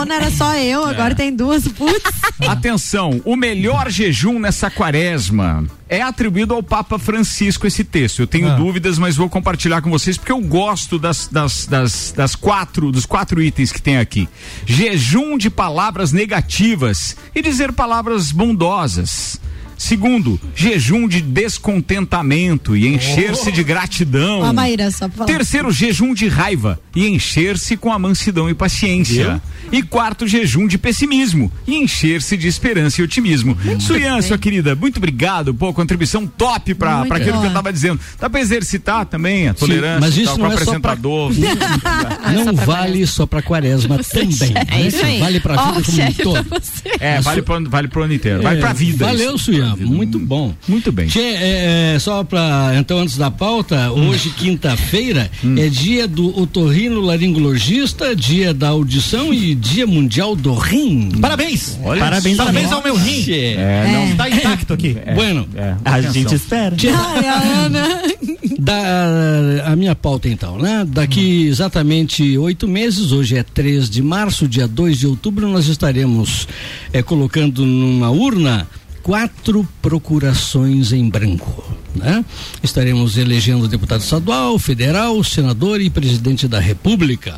não era só eu, agora tem duas. Putz. [LAUGHS] Atenção, o melhor jejum nessa quaresma é atribuído ao Papa Francisco esse texto. Eu tenho Ah. dúvidas, mas vou compartilhar com vocês porque eu gosto das, das, das, das quatro, dos quatro itens que tem aqui. Jejum de palavras negativas e dizer palavras bondosas. Segundo, jejum de descontentamento e encher-se de gratidão. Ó, Maíra, só pra falar. Terceiro, jejum de raiva e encher-se com a mansidão e paciência. E quarto, jejum de pessimismo e encher-se de esperança e otimismo. Suian, sua querida, muito obrigado. Pô, contribuição top pra, Muito pra aquilo que eu tava dizendo. Dá pra exercitar também a Sim, tolerância mas isso tal, não com o é só pra- apresentador. [LAUGHS] Não vale só pra quaresma [LAUGHS] também. É né? isso aí. Vale pra vida como um todo. É, vale pro, ano- vale pro ano inteiro. Vai É, pra vida. Valeu, isso. Muito bom. Muito bem. Tchê, é, é, só pra. Então, antes da pauta, Hum. hoje, quinta-feira, é dia do otorrino laringologista, dia da audição e dia mundial do rim. Parabéns! Olha Parabéns, parabéns ao meu rim. Tchê. É, não. Tá intacto aqui. Bueno, É, A gente espera. Ai, a Ana. [LAUGHS] Da, a minha pauta então, né? Daqui exatamente oito meses, hoje é 3 de março, dia 2 de outubro, nós estaremos eh, colocando numa urna quatro procurações em branco. Né? Estaremos elegendo deputado estadual, federal, senador e presidente da República.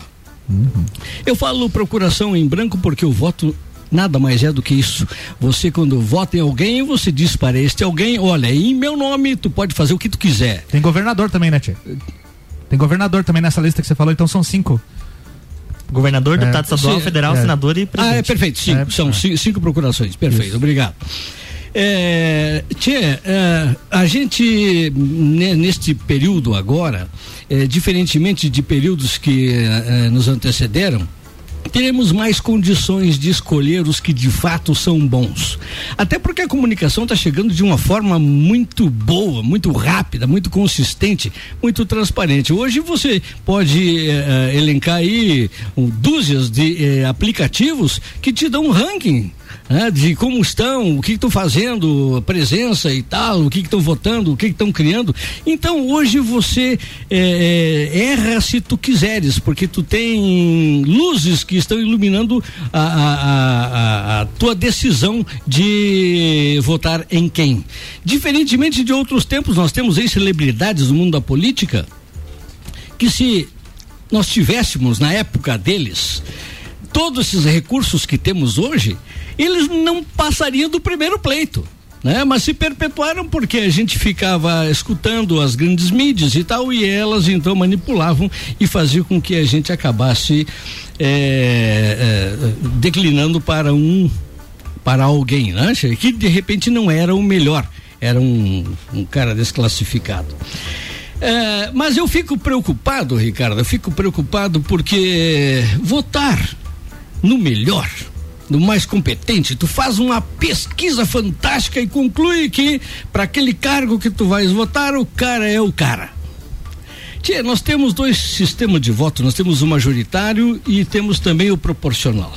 Eu falo procuração em branco porque o voto nada mais é do que isso. Você, quando vota em alguém, você diz para este alguém: olha, em meu nome, tu pode fazer o que tu quiser. Tem governador também, né, Tia? Tem governador também nessa lista que você falou, então são cinco. Governador, deputado estadual, Sim, federal, é. senador e presidente. Ah, é perfeito, cinco. É, são é. ci- cinco procurações. Perfeito, obrigado. É, Tchê, é, a gente, ne- neste período agora, é, diferentemente de períodos que é, é, nos antecederam, teremos mais condições de escolher os que de fato são bons. Até porque a comunicação está chegando de uma forma muito boa, muito rápida, muito consistente, muito transparente. Hoje você pode eh, elencar aí um, dúzias de aplicativos que te dão um ranking. Né, de como estão, o que estão fazendo, presença e tal, o que estão votando, o que estão criando. Então hoje você eh, erra se tu quiseres, porque tu tem luzes que estão iluminando a, a- a- a- a tua decisão de votar em quem. Diferentemente de outros tempos, nós temos aí celebridades do mundo da política que se nós tivéssemos na época deles todos esses recursos que temos hoje, eles não passariam do primeiro pleito. Né? Mas se perpetuaram porque a gente ficava escutando as grandes mídias e tal, e elas então manipulavam e faziam com que a gente acabasse eh, eh, declinando para um para alguém, né? Que de repente não era o melhor, era um, um cara desclassificado. É, mas eu fico preocupado, Ricardo, eu fico preocupado porque votar no melhor, no mais competente, tu faz uma pesquisa fantástica e conclui que para aquele cargo que tu vais votar, o cara é o cara. Tia, nós temos dois sistemas de voto, nós temos o majoritário e temos também o proporcional.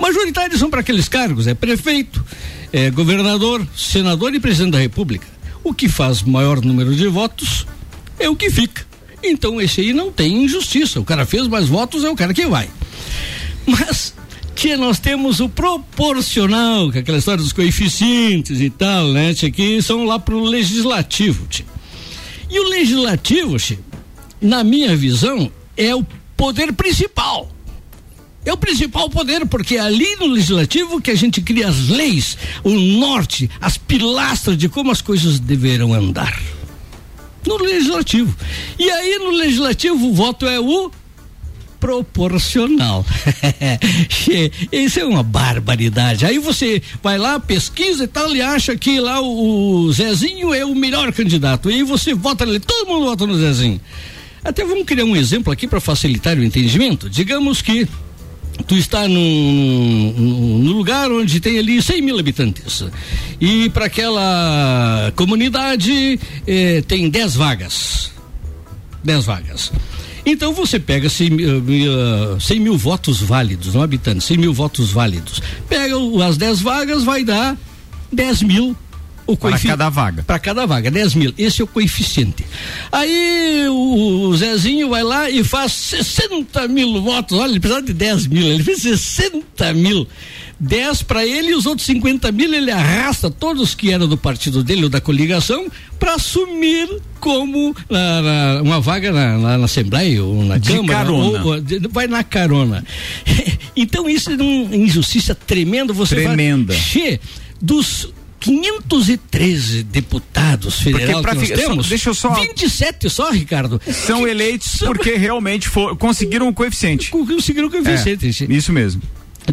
Majoritários são para aqueles cargos, é prefeito, é governador, senador e presidente da república. O que faz maior número de votos é o que fica. Então esse aí não tem injustiça. O cara fez mais votos, é o cara que vai. Mas tia, nós temos o proporcional, que é aquela história dos coeficientes e tal, né? Que são lá pro legislativo, tia. E o legislativo, tia, na minha visão, é o poder principal. É o principal poder, porque é ali no legislativo que a gente cria as leis, o norte, as pilastras de como as coisas deverão andar. No legislativo. E aí no legislativo o voto é o proporcional. [LAUGHS] Isso é uma barbaridade. Aí você vai lá, pesquisa e tal, e acha que lá o, Zezinho é o melhor candidato. E aí você vota nele, todo mundo vota no Zezinho. Até vamos criar um exemplo aqui para facilitar o entendimento. Digamos que tu está num- num lugar onde tem ali 100 mil habitantes e para aquela comunidade eh, tem 10 vagas 10 vagas então você pega 100 mil, mil, 100 mil votos válidos não habitantes 100 mil votos válidos pega as 10 vagas vai dar 10 mil o Para cada vaga. para cada vaga, 10 mil. Esse é o coeficiente. Aí o, o Zezinho vai lá e faz 60 mil votos. Olha, ele precisava de 10 mil, ele fez 60 mil. 10 para ele e os outros 50 mil ele arrasta todos que eram do partido dele ou da coligação para assumir como na- na- uma vaga na, na- Assembleia ou na De Câmara. carona. ou- ou- vai na carona. [LAUGHS] então isso é uma injustiça tremenda. Você Tremenda. Vai, Che, dos 513 deputados federais que nós fi- só- temos, deixa eu só- 27 só, Ricardo. São eleitos porque realmente for- conseguiram o coeficiente. Conseguiram o coeficiente. É, isso mesmo.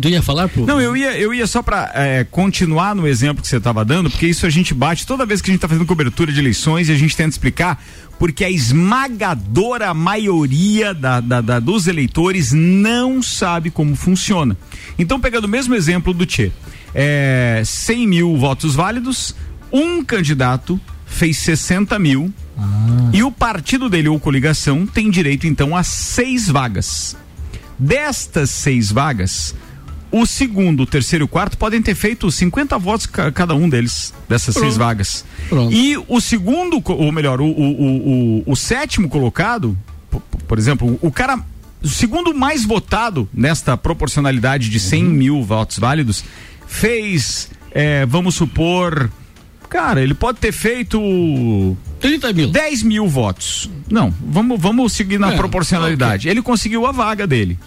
Tu ia falar pro. Não, eu ia, eu ia só para continuar no exemplo que você estava dando, porque isso a gente bate toda vez que a gente está fazendo cobertura de eleições e a gente tenta explicar, porque a esmagadora maioria da, da- da- dos eleitores não sabe como funciona. Então, pegando o mesmo exemplo do Tchê, é, 100 mil votos válidos, um candidato fez 60 mil e o partido dele ou coligação tem direito então a seis vagas. Destas seis vagas, o segundo, o terceiro e o quarto podem ter feito 50 votos ca- cada um deles, dessas seis Pronto. vagas. Pronto. E o segundo, ou melhor, o, o, o, o- sétimo colocado, po- po- por exemplo, o cara. O segundo mais votado nesta proporcionalidade de 100 mil votos válidos fez, é, vamos supor. Cara, ele pode ter feito. 30 mil. 10 mil votos. Não, vamos, vamos seguir na É, proporcionalidade. Ele conseguiu a vaga dele.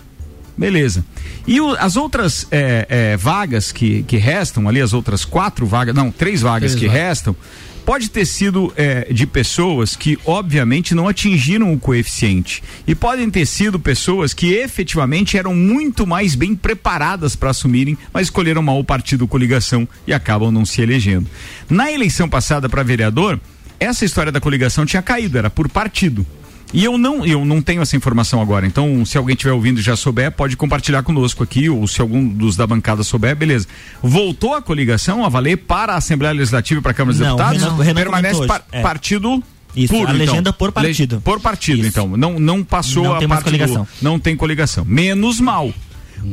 Beleza. E o- as outras é, é, vagas que, que restam ali, as outras quatro vagas, não, três vagas Três que vagas. restam, pode ter sido é, de pessoas que, obviamente, não atingiram o coeficiente. E podem ter sido pessoas que efetivamente eram muito mais bem preparadas para assumirem, mas escolheram mal o partido coligação e acabam não se elegendo. Na eleição passada para vereador, essa história da coligação tinha caído, era por partido. E eu não, eu não tenho essa informação agora. Então, se alguém estiver ouvindo e já souber, pode compartilhar conosco aqui, ou se algum dos da bancada souber, beleza. Voltou a coligação a valer para a Assembleia Legislativa e para a Câmara dos Não, Deputados? Renan- Renan Permanece par- é. partido Isso, puro, a então. legenda por partido. Por partido, então. Não, não passou Não a tem mais parte do- coligação. não tem coligação. Menos mal.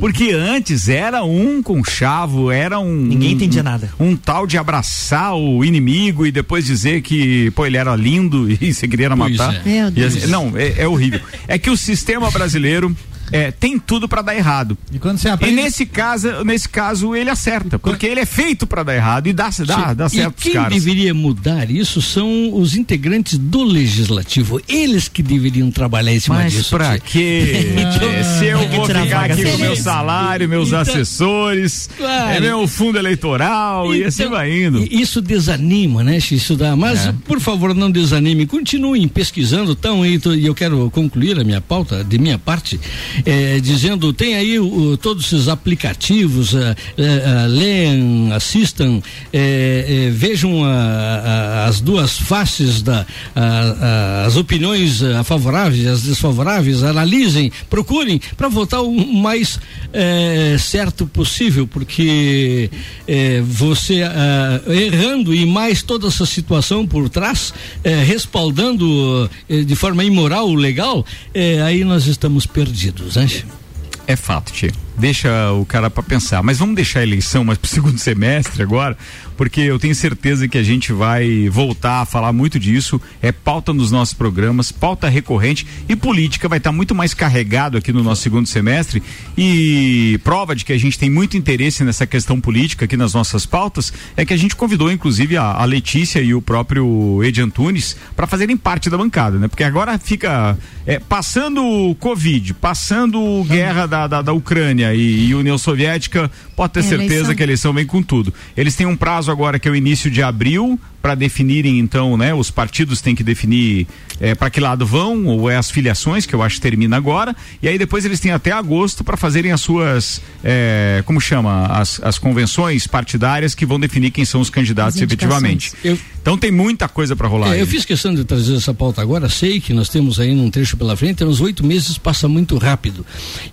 Porque antes era um conchavo, era um. Ninguém entendia um- nada. Um tal de abraçar o inimigo e depois dizer que, pô, ele era lindo [LAUGHS] e você queria matar. é. Meu E Deus. assim, não, é, é horrível. É que o sistema brasileiro é, tem tudo pra dar errado. E quando você E aprende. nesse caso, nesse caso ele acerta, porque ele é feito pra dar errado e dá, dá, dá e certo pros quem caras. deveria mudar isso são os integrantes do legislativo. Eles que deveriam trabalhar em cima Mas disso. pra quê? Então, [LAUGHS] Se eu que vou ficar aqui com meu salário, meus Então- assessores, Claro. é meu fundo eleitoral e assim Então, vai indo. e Isso desanima, né? Isso dá. Mas, É. por favor, não desanime. Continuem pesquisando. Tão, e e eu quero concluir a minha pauta, de minha parte, eh, dizendo: tem aí o- todos esses aplicativos, eh, eh, eh, leem, assistam, vejam a- a- as duas faces, da, a- as opiniões favoráveis, as desfavoráveis, analisem, procurem para votar o mais certo possível, porque você errando e mais toda essa situação por trás, respaldando de forma imoral legal, aí nós estamos perdidos, né? É fato, Tio. Deixa o cara pra pensar. Mas vamos deixar a eleição mais pro [LAUGHS] segundo semestre agora, porque eu tenho certeza que a gente vai voltar a falar muito disso. É pauta nos nossos programas, pauta recorrente e política vai estar muito mais carregado aqui no nosso segundo semestre. E prova de que a gente tem muito interesse nessa questão política aqui nas nossas pautas é que a gente convidou, inclusive, a, a Letícia e o próprio Edi Antunes para fazerem parte da bancada, né? Porque agora fica é, passando o Covid, passando guerra da, da, da Ucrânia e, e União Soviética, pode ter É, certeza eleição. que a eleição vem com tudo. Eles têm um prazo agora que é o início de abril para definirem, então, né? Os partidos têm que definir é, para que lado vão, ou é as filiações, que eu acho que termina agora, e aí depois eles têm até agosto para fazerem as suas, é, como chama, as, as convenções partidárias que vão definir quem são os candidatos As efetivamente. Eu- Então tem muita coisa para rolar. É, aí. eu fiz questão de trazer essa pauta agora, sei que nós temos aí um trecho pela frente, uns oito meses passa muito rápido.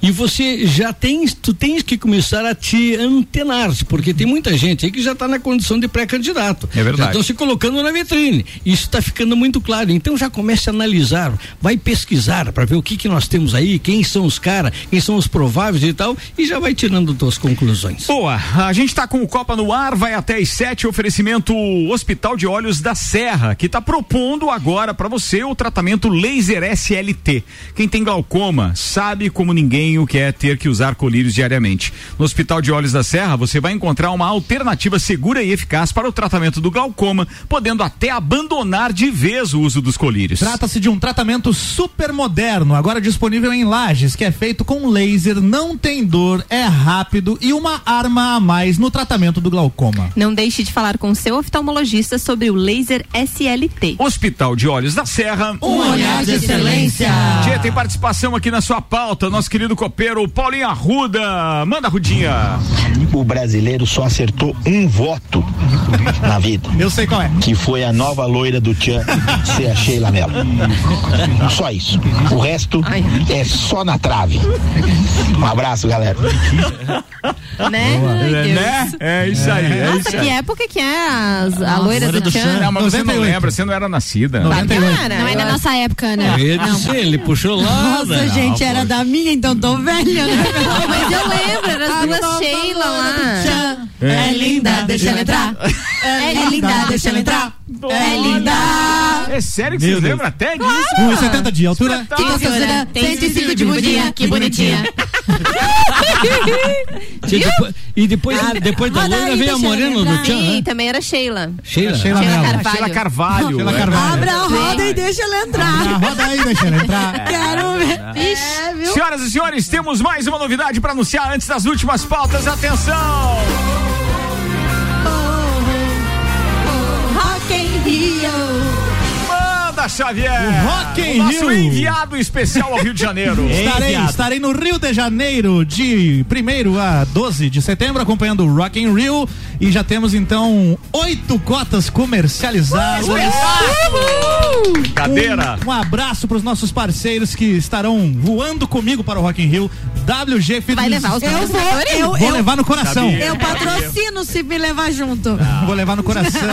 E você já tem, tu tens que começar a te antenar, porque tem muita gente aí que já está na condição de pré-candidato. É verdade. Já estão se colocando na vitrine. Isso está ficando muito claro. Então já comece a analisar, vai pesquisar para ver o que que nós temos aí, quem são os caras, quem são os prováveis e tal, e já vai tirando tuas conclusões. Boa, a gente tá com o Copa no ar, vai até às sete, oferecimento Hospital de Olhos da Serra, que tá propondo agora para você o tratamento laser SLT. Quem tem glaucoma sabe como ninguém o que é ter que usar colírios diariamente. No Hospital de Olhos da Serra, você vai encontrar uma alternativa segura e eficaz para o tratamento do glaucoma, podendo até abandonar de vez o uso dos colírios. Trata-se de um tratamento super moderno, agora disponível em lajes, que é feito com laser, não tem dor, é rápido e uma arma a mais no tratamento do glaucoma. Não deixe de falar com seu oftalmologista sobre o laser SLT. Hospital de Olhos da Serra. Um olhar de excelência. Tia, tem participação aqui na sua pauta, nosso querido copeiro Paulinho Arruda. Manda, Rudinha. O brasileiro só acertou um voto na vida. Eu sei qual é. Que foi a nova loira do Tchan ser a Sheila Mello. Só isso. O resto é só na trave. Um abraço, galera. Né? Né? É isso aí, é Nossa, isso que aí. época que é as- a loira do Tchan? Não, mas você não 98. lembra, você não era nascida. Cara, Não é da nossa época, né? Eu ia dizer, ele puxou lá. Nossa, né? gente, era da minha, então tô velha, né? Não, mas eu lembro, eram as duas Sheila lá. É linda, deixa ela entrar. É linda, deixa ela entrar. É linda. É sério que Meu vocês Deus. lembram até disso? 1,70 de altura. Que gostosa, 105 de bundinha, que bonitinha. [LAUGHS] E depois, e depois, Ah, depois da aí, veio a morena entrar. Tchan, Sim, né? também era Sheila. Sheila. Sheila. Carvalho. Sheila Carvalho. Sheila é. Carvalho. Abra a roda e deixa ela entrar. Na roda aí, deixa ela entrar. [LAUGHS] Quero ver. É? Senhoras e senhores, temos mais uma novidade para anunciar antes das últimas pautas. Atenção! Rock in Rio. Manda, Xavier! O Rock in o nosso Rio. enviado especial ao Rio de Janeiro. [LAUGHS] Estarei, estarei no Rio de Janeiro de 1 a 12 de setembro acompanhando o Rock in Rio e já temos então oito cotas comercializadas. Brincadeira! Um, um abraço para os nossos parceiros que estarão voando comigo para o Rock in Rio. WG Fitness. Vai levar os Eu vou, eu, Vou eu, levar no coração. Sabia. eu patrocino se me levar junto. Vou levar no coração. [LAUGHS]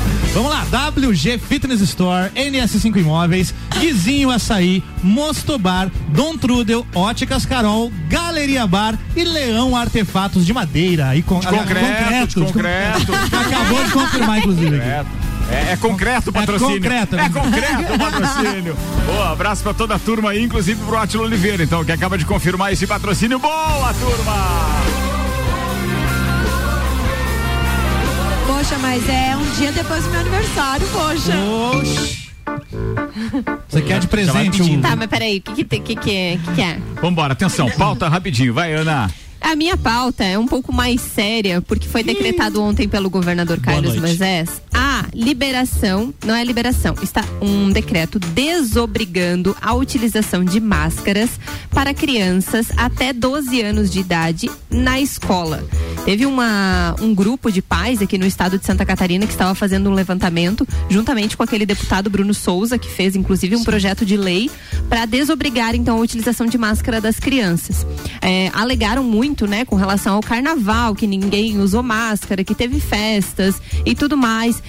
[LAUGHS] Vamos lá, WG Fitness Store, NS5 Imóveis, Guizinho Açaí, Mostobar, Dom Trudel, Óticas Carol, Galeria Bar e Leão Artefatos de Madeira. E con De concreto, de concreto. [LAUGHS] Acabou de confirmar, inclusive. aqui. É, é concreto o patrocínio. concreto. É concreto o patrocínio. Boa, abraço pra toda a turma aí, inclusive pro Átilo Oliveira, então, que acaba de confirmar esse patrocínio. Boa, turma! Poxa, mas é um dia depois do meu aniversário, poxa. Oxi. Você quer de presente um... Tá, mas peraí, o que, que, que, é, que, que é? Vambora, atenção, pauta rapidinho, vai, Ana. A minha pauta é um pouco mais séria, porque foi decretado ontem pelo governador Carlos. Moisés a liberação, não é liberação, está um decreto desobrigando a utilização de máscaras para crianças até 12 anos de idade na escola. Teve uma, um grupo de pais aqui no estado de Santa Catarina que estava fazendo um levantamento, juntamente com aquele deputado Bruno Souza, que fez inclusive um projeto de lei para desobrigar então a utilização de máscara das crianças. É, alegaram muito, né, com relação ao carnaval, que ninguém usou máscara, que teve festas e tudo mais.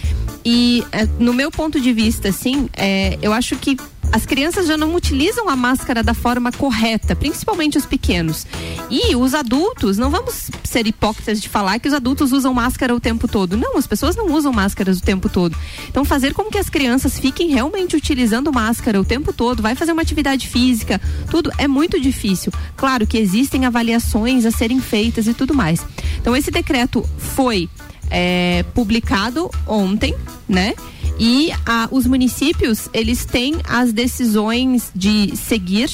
E é, no meu ponto de vista, assim, é, eu acho que as crianças já não utilizam a máscara da forma correta, principalmente os pequenos. E os adultos, não vamos ser hipócritas de falar que os adultos usam máscara o tempo todo. Não, as pessoas não usam máscaras o tempo todo. Então, fazer com que as crianças fiquem realmente utilizando máscara o tempo todo, vai fazer uma atividade física, tudo é muito difícil. Claro que existem avaliações a serem feitas e tudo mais. Então, esse decreto foi é, publicado ontem, né? E ah, os municípios, eles têm as decisões de seguir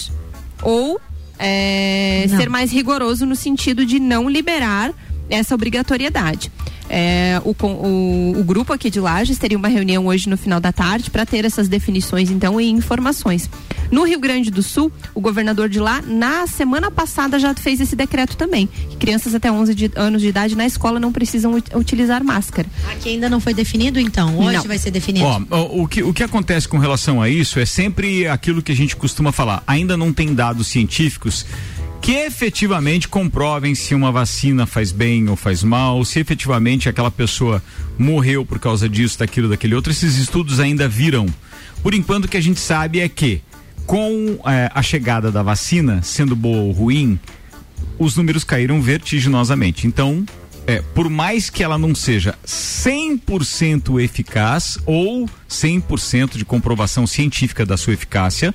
ou é, ser mais rigoroso no sentido de não liberar essa obrigatoriedade. É, o, o- o grupo aqui de Lages teria uma reunião hoje no final da tarde para ter essas definições então e informações. No Rio Grande do Sul, o governador de lá, na semana passada, já fez esse decreto também. Que crianças até 11 de- anos de idade na escola não precisam ut- utilizar máscara. Aqui ainda não foi definido, então. Hoje Não. vai ser definido. Ó, o que, o que acontece com relação a isso é sempre aquilo que a gente costuma falar. Ainda não tem dados científicos que efetivamente comprovem se uma vacina faz bem ou faz mal, se efetivamente aquela pessoa morreu por causa disso, daquilo, daquele outro. Esses estudos ainda virão. Por enquanto, o que a gente sabe é que, com eh, a chegada da vacina, sendo boa ou ruim, os números caíram vertiginosamente. Então, é, por mais que ela não seja 100% eficaz ou 100% de comprovação científica da sua eficácia,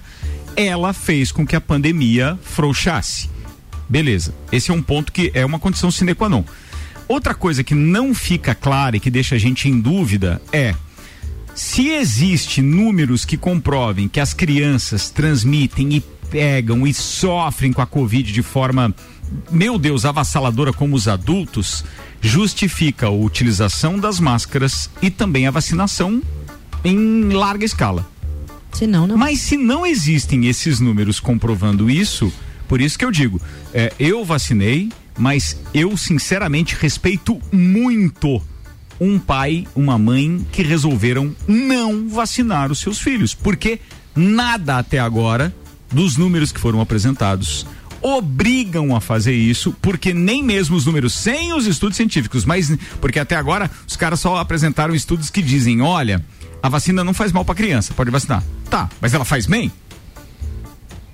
ela fez com que a pandemia frouxasse. Beleza. Esse é um ponto que é uma condição sine qua non. Outra coisa que não fica clara e que deixa a gente em dúvida é se existe números que comprovem que as crianças transmitem e pegam e sofrem com a Covid de forma, meu Deus, avassaladora como os adultos, justifica a utilização das máscaras e também a vacinação em larga escala. Se não, não. Mas se não existem esses números comprovando isso, por isso que eu digo, é, eu vacinei, mas eu sinceramente respeito muito um pai, uma mãe que resolveram não vacinar os seus filhos, porque nada até agora dos números que foram apresentados obrigam a fazer isso, porque nem mesmo os números sem os estudos científicos, mas porque até agora os caras só apresentaram estudos que dizem, olha, a vacina não faz mal para criança, pode vacinar. Tá, mas ela faz bem?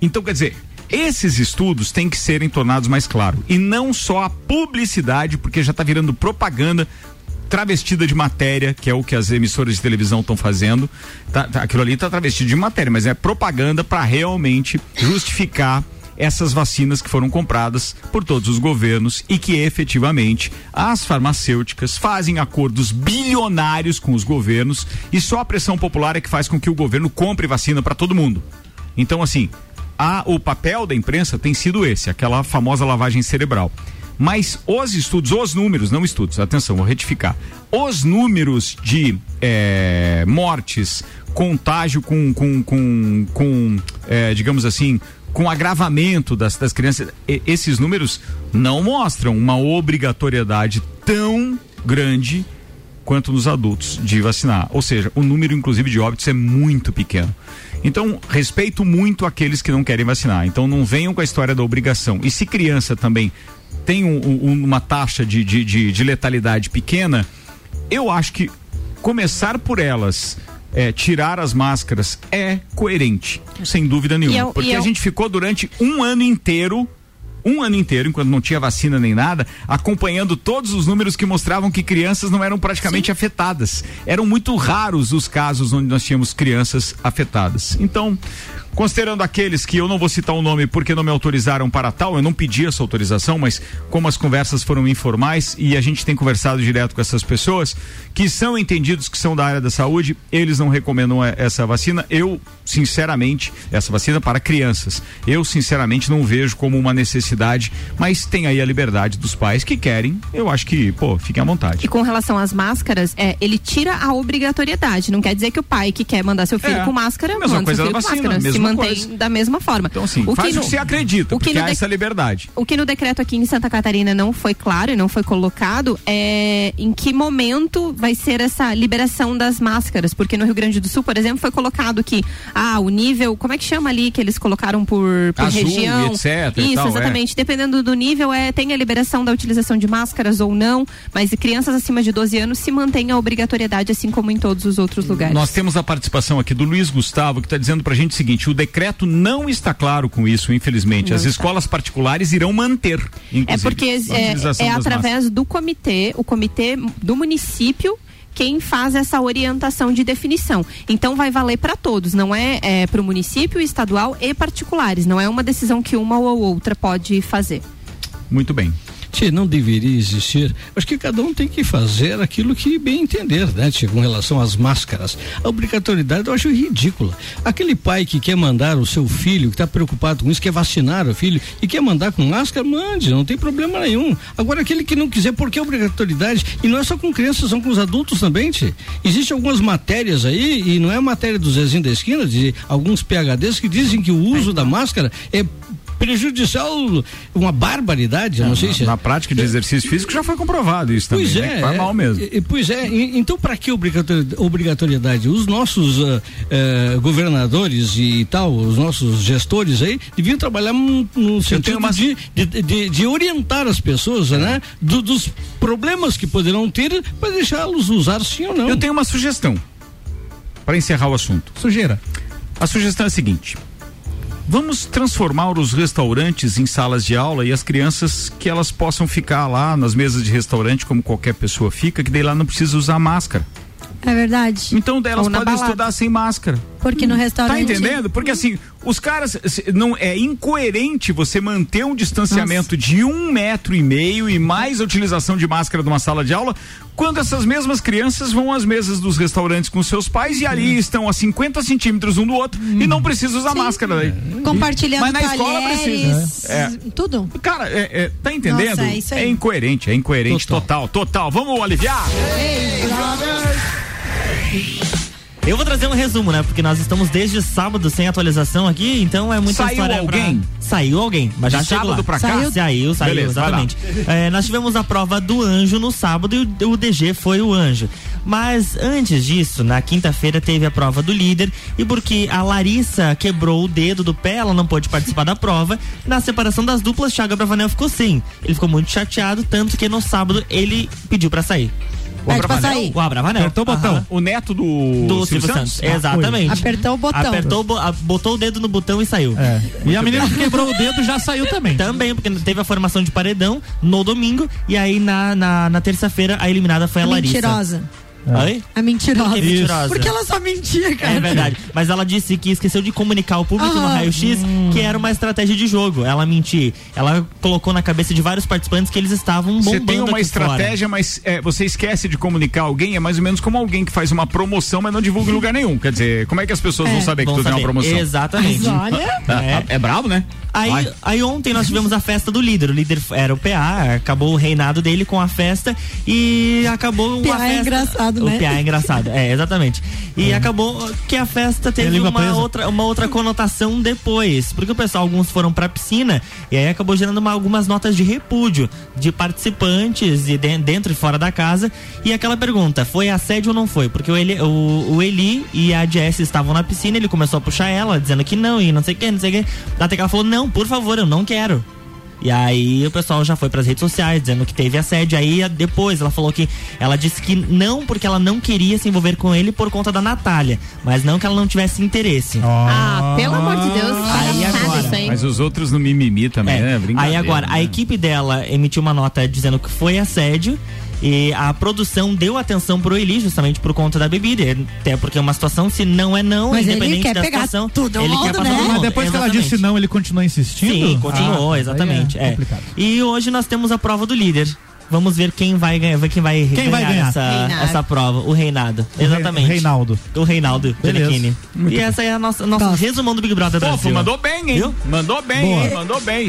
Então, quer dizer, esses estudos têm que serem tornados mais claros. E não só a publicidade, porque já está virando propaganda travestida de matéria, que é o que as emissoras de televisão estão fazendo. Tá- tá- aquilo ali está travestido de matéria, mas é propaganda para realmente justificar essas vacinas que foram compradas por todos os governos e que efetivamente as farmacêuticas fazem acordos bilionários com os governos e só a pressão popular é que faz com que o governo compre vacina para todo mundo. Então, assim, a, o papel da imprensa tem sido esse, aquela famosa lavagem cerebral. Mas os estudos, os números, não estudos, atenção, vou retificar. Os números de eh, mortes, contágio com, com, com, com eh, digamos assim, com agravamento das, das crianças, esses números não mostram uma obrigatoriedade tão grande quanto nos adultos de vacinar. Ou seja, o número, inclusive, de óbitos é muito pequeno. Então, respeito muito aqueles que não querem vacinar. Então, não venham com a história da obrigação. E se criança também tem um- um- uma taxa de, de, de, de letalidade pequena, eu acho que começar por elas. é, tirar as máscaras é coerente, sem dúvida nenhuma. eu- porque e a eu- gente ficou durante um ano inteiro um ano inteiro, enquanto não tinha vacina nem nada, acompanhando todos os números que mostravam que crianças não eram praticamente afetadas. Eram muito raros os casos onde nós tínhamos crianças afetadas. Então, considerando aqueles que eu não vou citar o nome porque não me autorizaram para tal, eu não pedi essa autorização, mas como as conversas foram informais e a gente tem conversado direto com essas pessoas que são entendidos que são da área da saúde, eles não recomendam eh, essa vacina. Eu, sinceramente, essa vacina para crianças, eu sinceramente não vejo como uma necessidade, mas tem aí a liberdade dos pais que querem. Eu acho que, pô, fiquem à vontade. E com relação às máscaras, é, ele tira a obrigatoriedade. Não quer dizer que o pai que quer mandar seu filho É. com máscara, Mesma manda coisa seu filho da com vacina, máscara. Mantém coisa. da mesma forma. Então, faz o que você acredita, o que porque no há de- essa liberdade. O que no decreto aqui em Santa Catarina não foi claro e não foi colocado é em que momento vai ser essa liberação das máscaras. Porque no Rio Grande do Sul, por exemplo, foi colocado que ah, o nível, como é que chama ali que eles colocaram por, por Azul e região? etc e Isso, tal, é. exatamente. Dependendo do nível, é, tem a liberação da utilização de máscaras ou não, mas crianças acima de 12 anos se mantém a obrigatoriedade, assim como em todos os outros lugares. Nós temos a participação aqui do Luiz Gustavo, que está dizendo pra gente o seguinte: o decreto não está claro com isso, infelizmente. Não As está. escolas particulares irão manter. É porque é, é através do comitê, o comitê do município quem faz essa orientação de definição. Então vai valer para todos, não é, para o município, estadual e particulares. Não é uma decisão que uma ou outra pode fazer. Muito bem. Tchê, não deveria existir. Acho que cada um tem que fazer aquilo que bem entender, né, Tchê, com relação às máscaras. A obrigatoriedade eu acho ridícula. Aquele pai que quer mandar o seu filho, que está preocupado com isso, quer vacinar o filho e quer mandar com máscara, mande, não tem problema nenhum. Agora, aquele que não quiser, por que obrigatoriedade? E não é só com crianças, são com os adultos também, Tchê. Existem algumas matérias aí, e não é matéria do Zezinho da Esquina, de alguns PHDs que dizem que o uso da máscara é prejudicial, uma barbaridade, eu não sei se é. Na prática de exercício físico já foi comprovado isso também. Pois né? é, Que faz é, mal mesmo. pois é, então para que obrigatori- obrigatoriedade? Os nossos ah, eh, governadores e tal, os nossos gestores aí, deviam trabalhar no, no sentido de, de, de- de orientar as pessoas, né? Do- dos problemas que poderão ter para deixá-los usar sim ou não. Eu tenho uma sugestão para encerrar o assunto. Sujeira. A sugestão é a seguinte: vamos transformar os restaurantes em salas de aula e as crianças que elas possam ficar lá nas mesas de restaurante como qualquer pessoa fica, que daí lá não precisa usar máscara. É verdade. Então delas podem balada. estudar sem máscara. Porque no restaurante. Tá entendendo? Porque assim, os caras. Não, é incoerente você manter um distanciamento de um metro e meio e mais a utilização de máscara numa sala de aula, quando essas mesmas crianças vão às mesas dos restaurantes com seus pais e ali estão a 50 centímetros um do outro e não precisa usar máscara daí. Compartilhando Mas na escola talheres, precisa. É. Tudo? Cara, é, é, tá entendendo? Nossa, é isso aí. incoerente, é incoerente total. total, Vamos aliviar? Eu vou trazer um resumo, né? Porque nós estamos desde sábado sem atualização aqui, então é muita Saiu história pra- alguém? Saiu alguém, mas já De chegou sábado lá. pra cá? Saiu, saiu, saiu Beleza, exatamente. É, nós tivemos a prova do anjo no sábado e o, o DG foi o anjo. Mas antes disso, na quinta-feira teve a prova do líder e porque a Larissa quebrou o dedo do pé, ela não pôde participar da prova. Na separação das duplas, Thiago Abravanel ficou sem. Ele ficou muito chateado, tanto que no sábado ele pediu pra sair. O Abravanel? O Abravanel. Apertou o botão. Aham. O neto do, Do Silvio Santos. Ah, Exatamente. Apertou o botão. Apertou, botou o dedo no botão e saiu. E a menina que quebrou o dedo já saiu também. Também, porque teve a formação de paredão no domingo e aí na, na, na terça-feira a eliminada foi a Larissa. Mentirosa. Oi? A mentirosa. Isso. Mentirosa. Porque ela só mentia, cara. É verdade. Mas ela disse que esqueceu de comunicar ao público no Ah. raio-x que era uma estratégia de jogo. Ela mentir. Ela colocou na cabeça de vários participantes que eles estavam bombando Você tem uma aqui fora. estratégia, mas é, você esquece de comunicar alguém, é mais ou menos como alguém que faz uma promoção, mas não divulga em lugar nenhum. Quer dizer, como é que as pessoas vão saber que Vão tu tem uma promoção? Exatamente. Mas olha. [LAUGHS] É, é brabo, né? Aí, Vai. aí ontem nós tivemos a festa do líder. O líder era o PA, acabou o reinado dele com a festa e acabou uma PA é festa. Engraçado, né? O PA é [LAUGHS] engraçado, é, exatamente. E acabou que a festa É teve uma presa. outra, uma outra conotação depois. Porque o pessoal, alguns foram pra piscina e aí acabou gerando uma- algumas notas de repúdio de participantes e de- dentro e fora da casa. E aquela pergunta, foi assédio ou não foi? Porque o Eli, o, o Eli e a Jess estavam na piscina, ele começou a puxar ela, dizendo que não, e não sei o que, não sei o que. Até que ela falou, não, por favor, eu não quero. E aí o pessoal já foi pras redes sociais dizendo que teve assédio. Aí depois ela falou que ela disse que não porque ela não queria se envolver com ele por conta da Natália, mas não que ela não tivesse interesse. Ah, pelo amor de Deus, Aí agora, isso aí. Mas os outros no mimimi também, É. né? Brincadeira, Aí agora, a né? equipe dela emitiu uma nota dizendo que foi assédio. E a produção deu atenção pro Eli justamente por conta da bebida. Até porque é uma situação, se não é não, Mas ele independente quer da pegar situação. todo ele mundo, quer passar né? Mas depois que ela Exatamente. disse não, ele continua insistindo? Sim, continuou, Ah, exatamente. é é. complicado. E hoje nós temos a prova do líder. Vamos ver quem vai ganhar, ver quem vai Quem vai ganhar? essa, essa prova. O Reinado. Exatamente. Reinaldo. O Reinaldo. Giannichini. E bem. essa é a nossa, nosso resumão do Big Brother Pô, Brasil. mandou bem, hein? Viu? Mandou bem, Boa. hein? Mandou bem.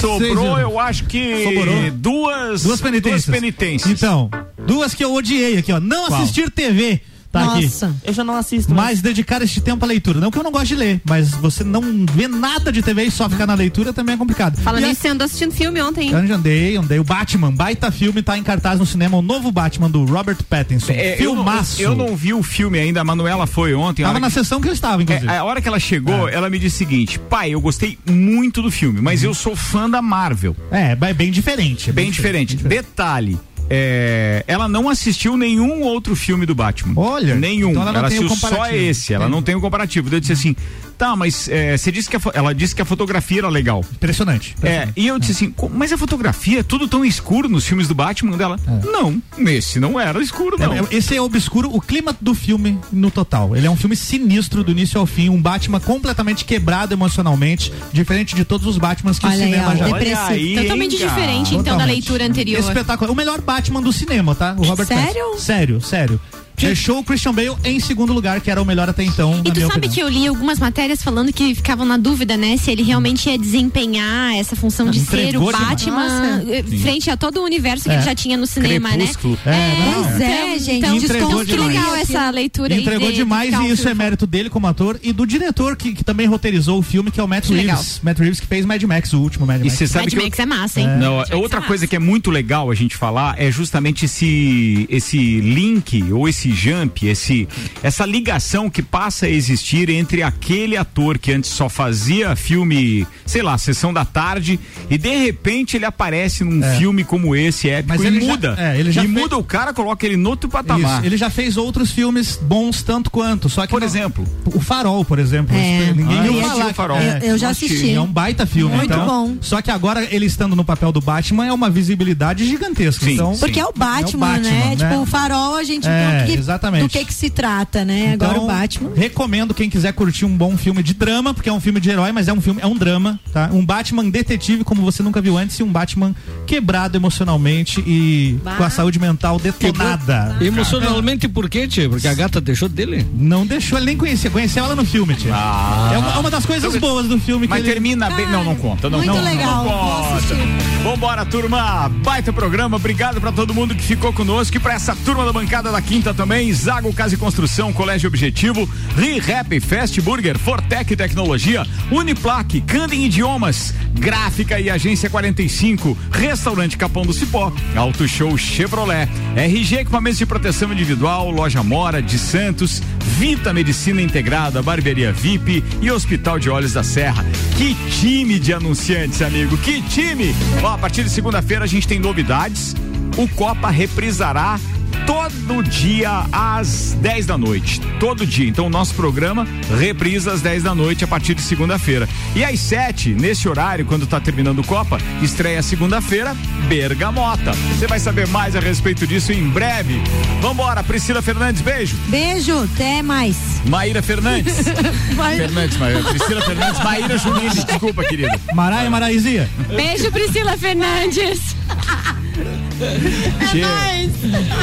Sobrou, eu acho que Sobrou. duas, Duas penitências. duas penitências. Então, duas que eu odiei aqui, ó. Não Qual? assistir TV. Tá Nossa. aqui. Eu já não assisto. Mas dedicar este tempo à leitura. Não que eu não gosto de ler, mas você não vê nada de TV e só ficar na leitura também é complicado. Fala nisso, você andou assistindo filme ontem. hein? Eu já andei, andei. O Batman, baita filme, tá em cartaz no cinema, o novo Batman do Robert Pattinson. É, eu, não, Filmaço. eu não vi o filme ainda, a Manuela foi ontem. Tava na que- sessão que eu estava, inclusive. É, a hora que ela chegou, ela me disse o seguinte: pai, eu gostei muito do filme, mas eu sou fã da Marvel. É, é bem diferente. é Bem diferente. Detalhe. É, ela não assistiu nenhum outro filme do Batman. Olha, Nenhum. então ela não tem o assistiu só esse. Ela É. não tem o comparativo. Daí Eu disse assim: tá, mas é, você disse que a ela disse que a fotografia era legal. Impressionante. É, e eu disse assim, "Co- mas a fotografia é tudo tão escuro nos filmes do Batman dela? Não, nesse não era escuro, não. É, é, Esse é obscuro, o clima do filme no total. Ele é um filme sinistro do início ao fim, um Batman completamente quebrado emocionalmente, diferente de todos os Batmans que Olha o aí, cinema ó, já depressivo. aí, Totalmente hein, diferente, então, da Totalmente. leitura anterior. Espetacular. O melhor Batman do cinema, tá? O Robert Sério? Pattinson. Sério, sério. Deixou o Christian Bale em segundo lugar, que era o melhor até então, E na tu minha sabe opinião. que eu li algumas matérias falando que ficavam na dúvida, né? Se ele realmente ia desempenhar essa função de ser o. Batman Nossa. eh, frente a todo o universo que É. ele já tinha no cinema, Crepúsculo. né? É, não, Pois é, então, gente, Então, entregou então que demais. legal essa leitura. Entregou de- de demais um e isso é mérito dele como ator e do diretor que, que também roteirizou o filme, que é o Matt Que legal. Reeves. Matt Reeves que fez Mad Max, o último Mad E Max. você sabe Mad que eu- Max é massa, hein? Não, Mad Max outra é massa. coisa que é muito legal a gente falar é justamente esse esse link ou esse jump, esse essa ligação que passa a existir entre aquele ator que antes só fazia filme, sei lá, sessão da tarde e de repente ele aparece num É. filme como esse épico Mas e ele já- muda. é, ele já e fez- muda o cara, coloca ele no outro patamar. Isso, ele já fez outros filmes bons tanto quanto, só que Por não- exemplo, o Farol, por exemplo, É. Ninguém Ah, viu eu falar. assisti o Farol. É, Eu- eu já assisti. É um baita filme, Muito então. bom. Só que agora ele estando no papel do Batman é uma visibilidade gigantesca. Sim, então, Porque é o Batman, né? Tipo, o farol a gente É, viu o que- exatamente. do que que se trata, né? Agora Então, o Batman. Recomendo quem quiser curtir um bom filme de drama, porque é um filme de herói, mas é um filme, é um drama, tá? Um Batman detetive como você nunca viu antes e um Batman quebrado emocionalmente e Bah. com a saúde mental detonada. Emocionalmente por quê, tia? Porque a gata deixou dele? Não deixou, ele nem conhecia, conheceu ela no filme, tia. Ah. É uma, é uma das coisas boas do filme Mas que ele... termina bem. Não, não conta. Não, Muito não, legal, Não conta. Vambora, turma. Baita programa. Obrigado pra todo mundo que ficou conosco e pra essa turma da bancada da quinta também. Zago Casa e Construção, Colégio Objetivo, ReHap, Fast Burger, Fortec Tecnologia, Uniplaque, Candem Idiomas, Gráfica e Agência 45, Restaurante Capão do Cipó, Auto Show Chevrolet, RG Equipamentos de Proteção Individual, Loja Mora de Santos, Vita Medicina Integrada, Barbearia VIP e Hospital de Olhos da Serra. Que time de anunciantes, amigo, que time! Ó, a partir de segunda-feira a gente tem novidades. O Copa reprisará todo dia às 10 da noite. Todo dia. Então, o nosso programa reprisa às 10 da noite a partir de segunda-feira. E às 7, nesse horário, quando tá terminando o Copa, estreia segunda-feira, Bergamota. Você vai saber mais a respeito disso em breve. Vambora, Priscila Fernandes, beijo. Beijo, até mais. Maíra Fernandes. [LAUGHS] Fernandes, Maíra. Priscila Fernandes, Maíra Junine, desculpa, querida. Maraia Maraizia. Beijo, Priscila Fernandes. [LAUGHS] [LAUGHS] Tchê.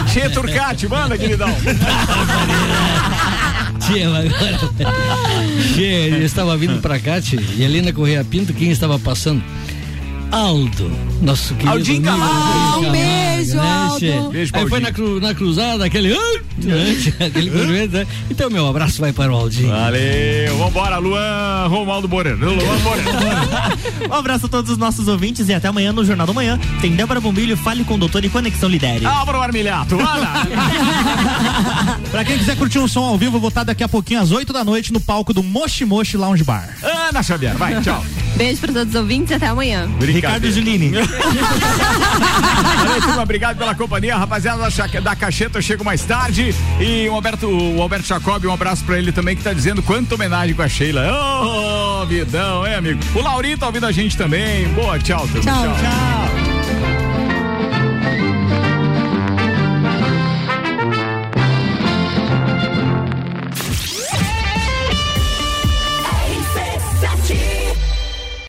Tchê Turcati, manda, queridão. [LAUGHS] Agora. Tia, eu estava vindo pra cá, tia, e ali na Correia Pinto, quem estava passando? Aldo, nosso querido Aldinho Camargo. Aldinho Um beijo, né, Aldo. Beijo Aí foi na, cru- na cruzada, aquele. "Ah", né, [LAUGHS] aquele movimento, né? Então, meu abraço vai para o Aldinho. Valeu, vambora, Luan Romualdo Moreno. Luan Moreno. Um abraço a todos os nossos ouvintes e até amanhã no Jornal do Manhã. Tem Débora Bombilho, Fale com o Doutor e Conexão Lidere. Álvaro Armilhato! [LAUGHS] Pra quem quiser curtir um som ao vivo, eu vou estar daqui a pouquinho às 8 da noite no palco do Moshi Moshi Lounge Bar. Ana Xavier, vai, tchau. Beijo pra todos os ouvintes e até amanhã. Ricardo Juline. [LAUGHS] Valeu, turma, obrigado pela companhia, rapaziada da, Chaque- da Cacheta, eu chego mais tarde. E o Alberto, o Alberto Jacob, um abraço pra ele também, que tá dizendo quanta homenagem com a Sheila. Ô, vidão, é, amigo? O Laurinho tá ouvindo a gente também. Boa, tchau, turma. Tchau. tchau.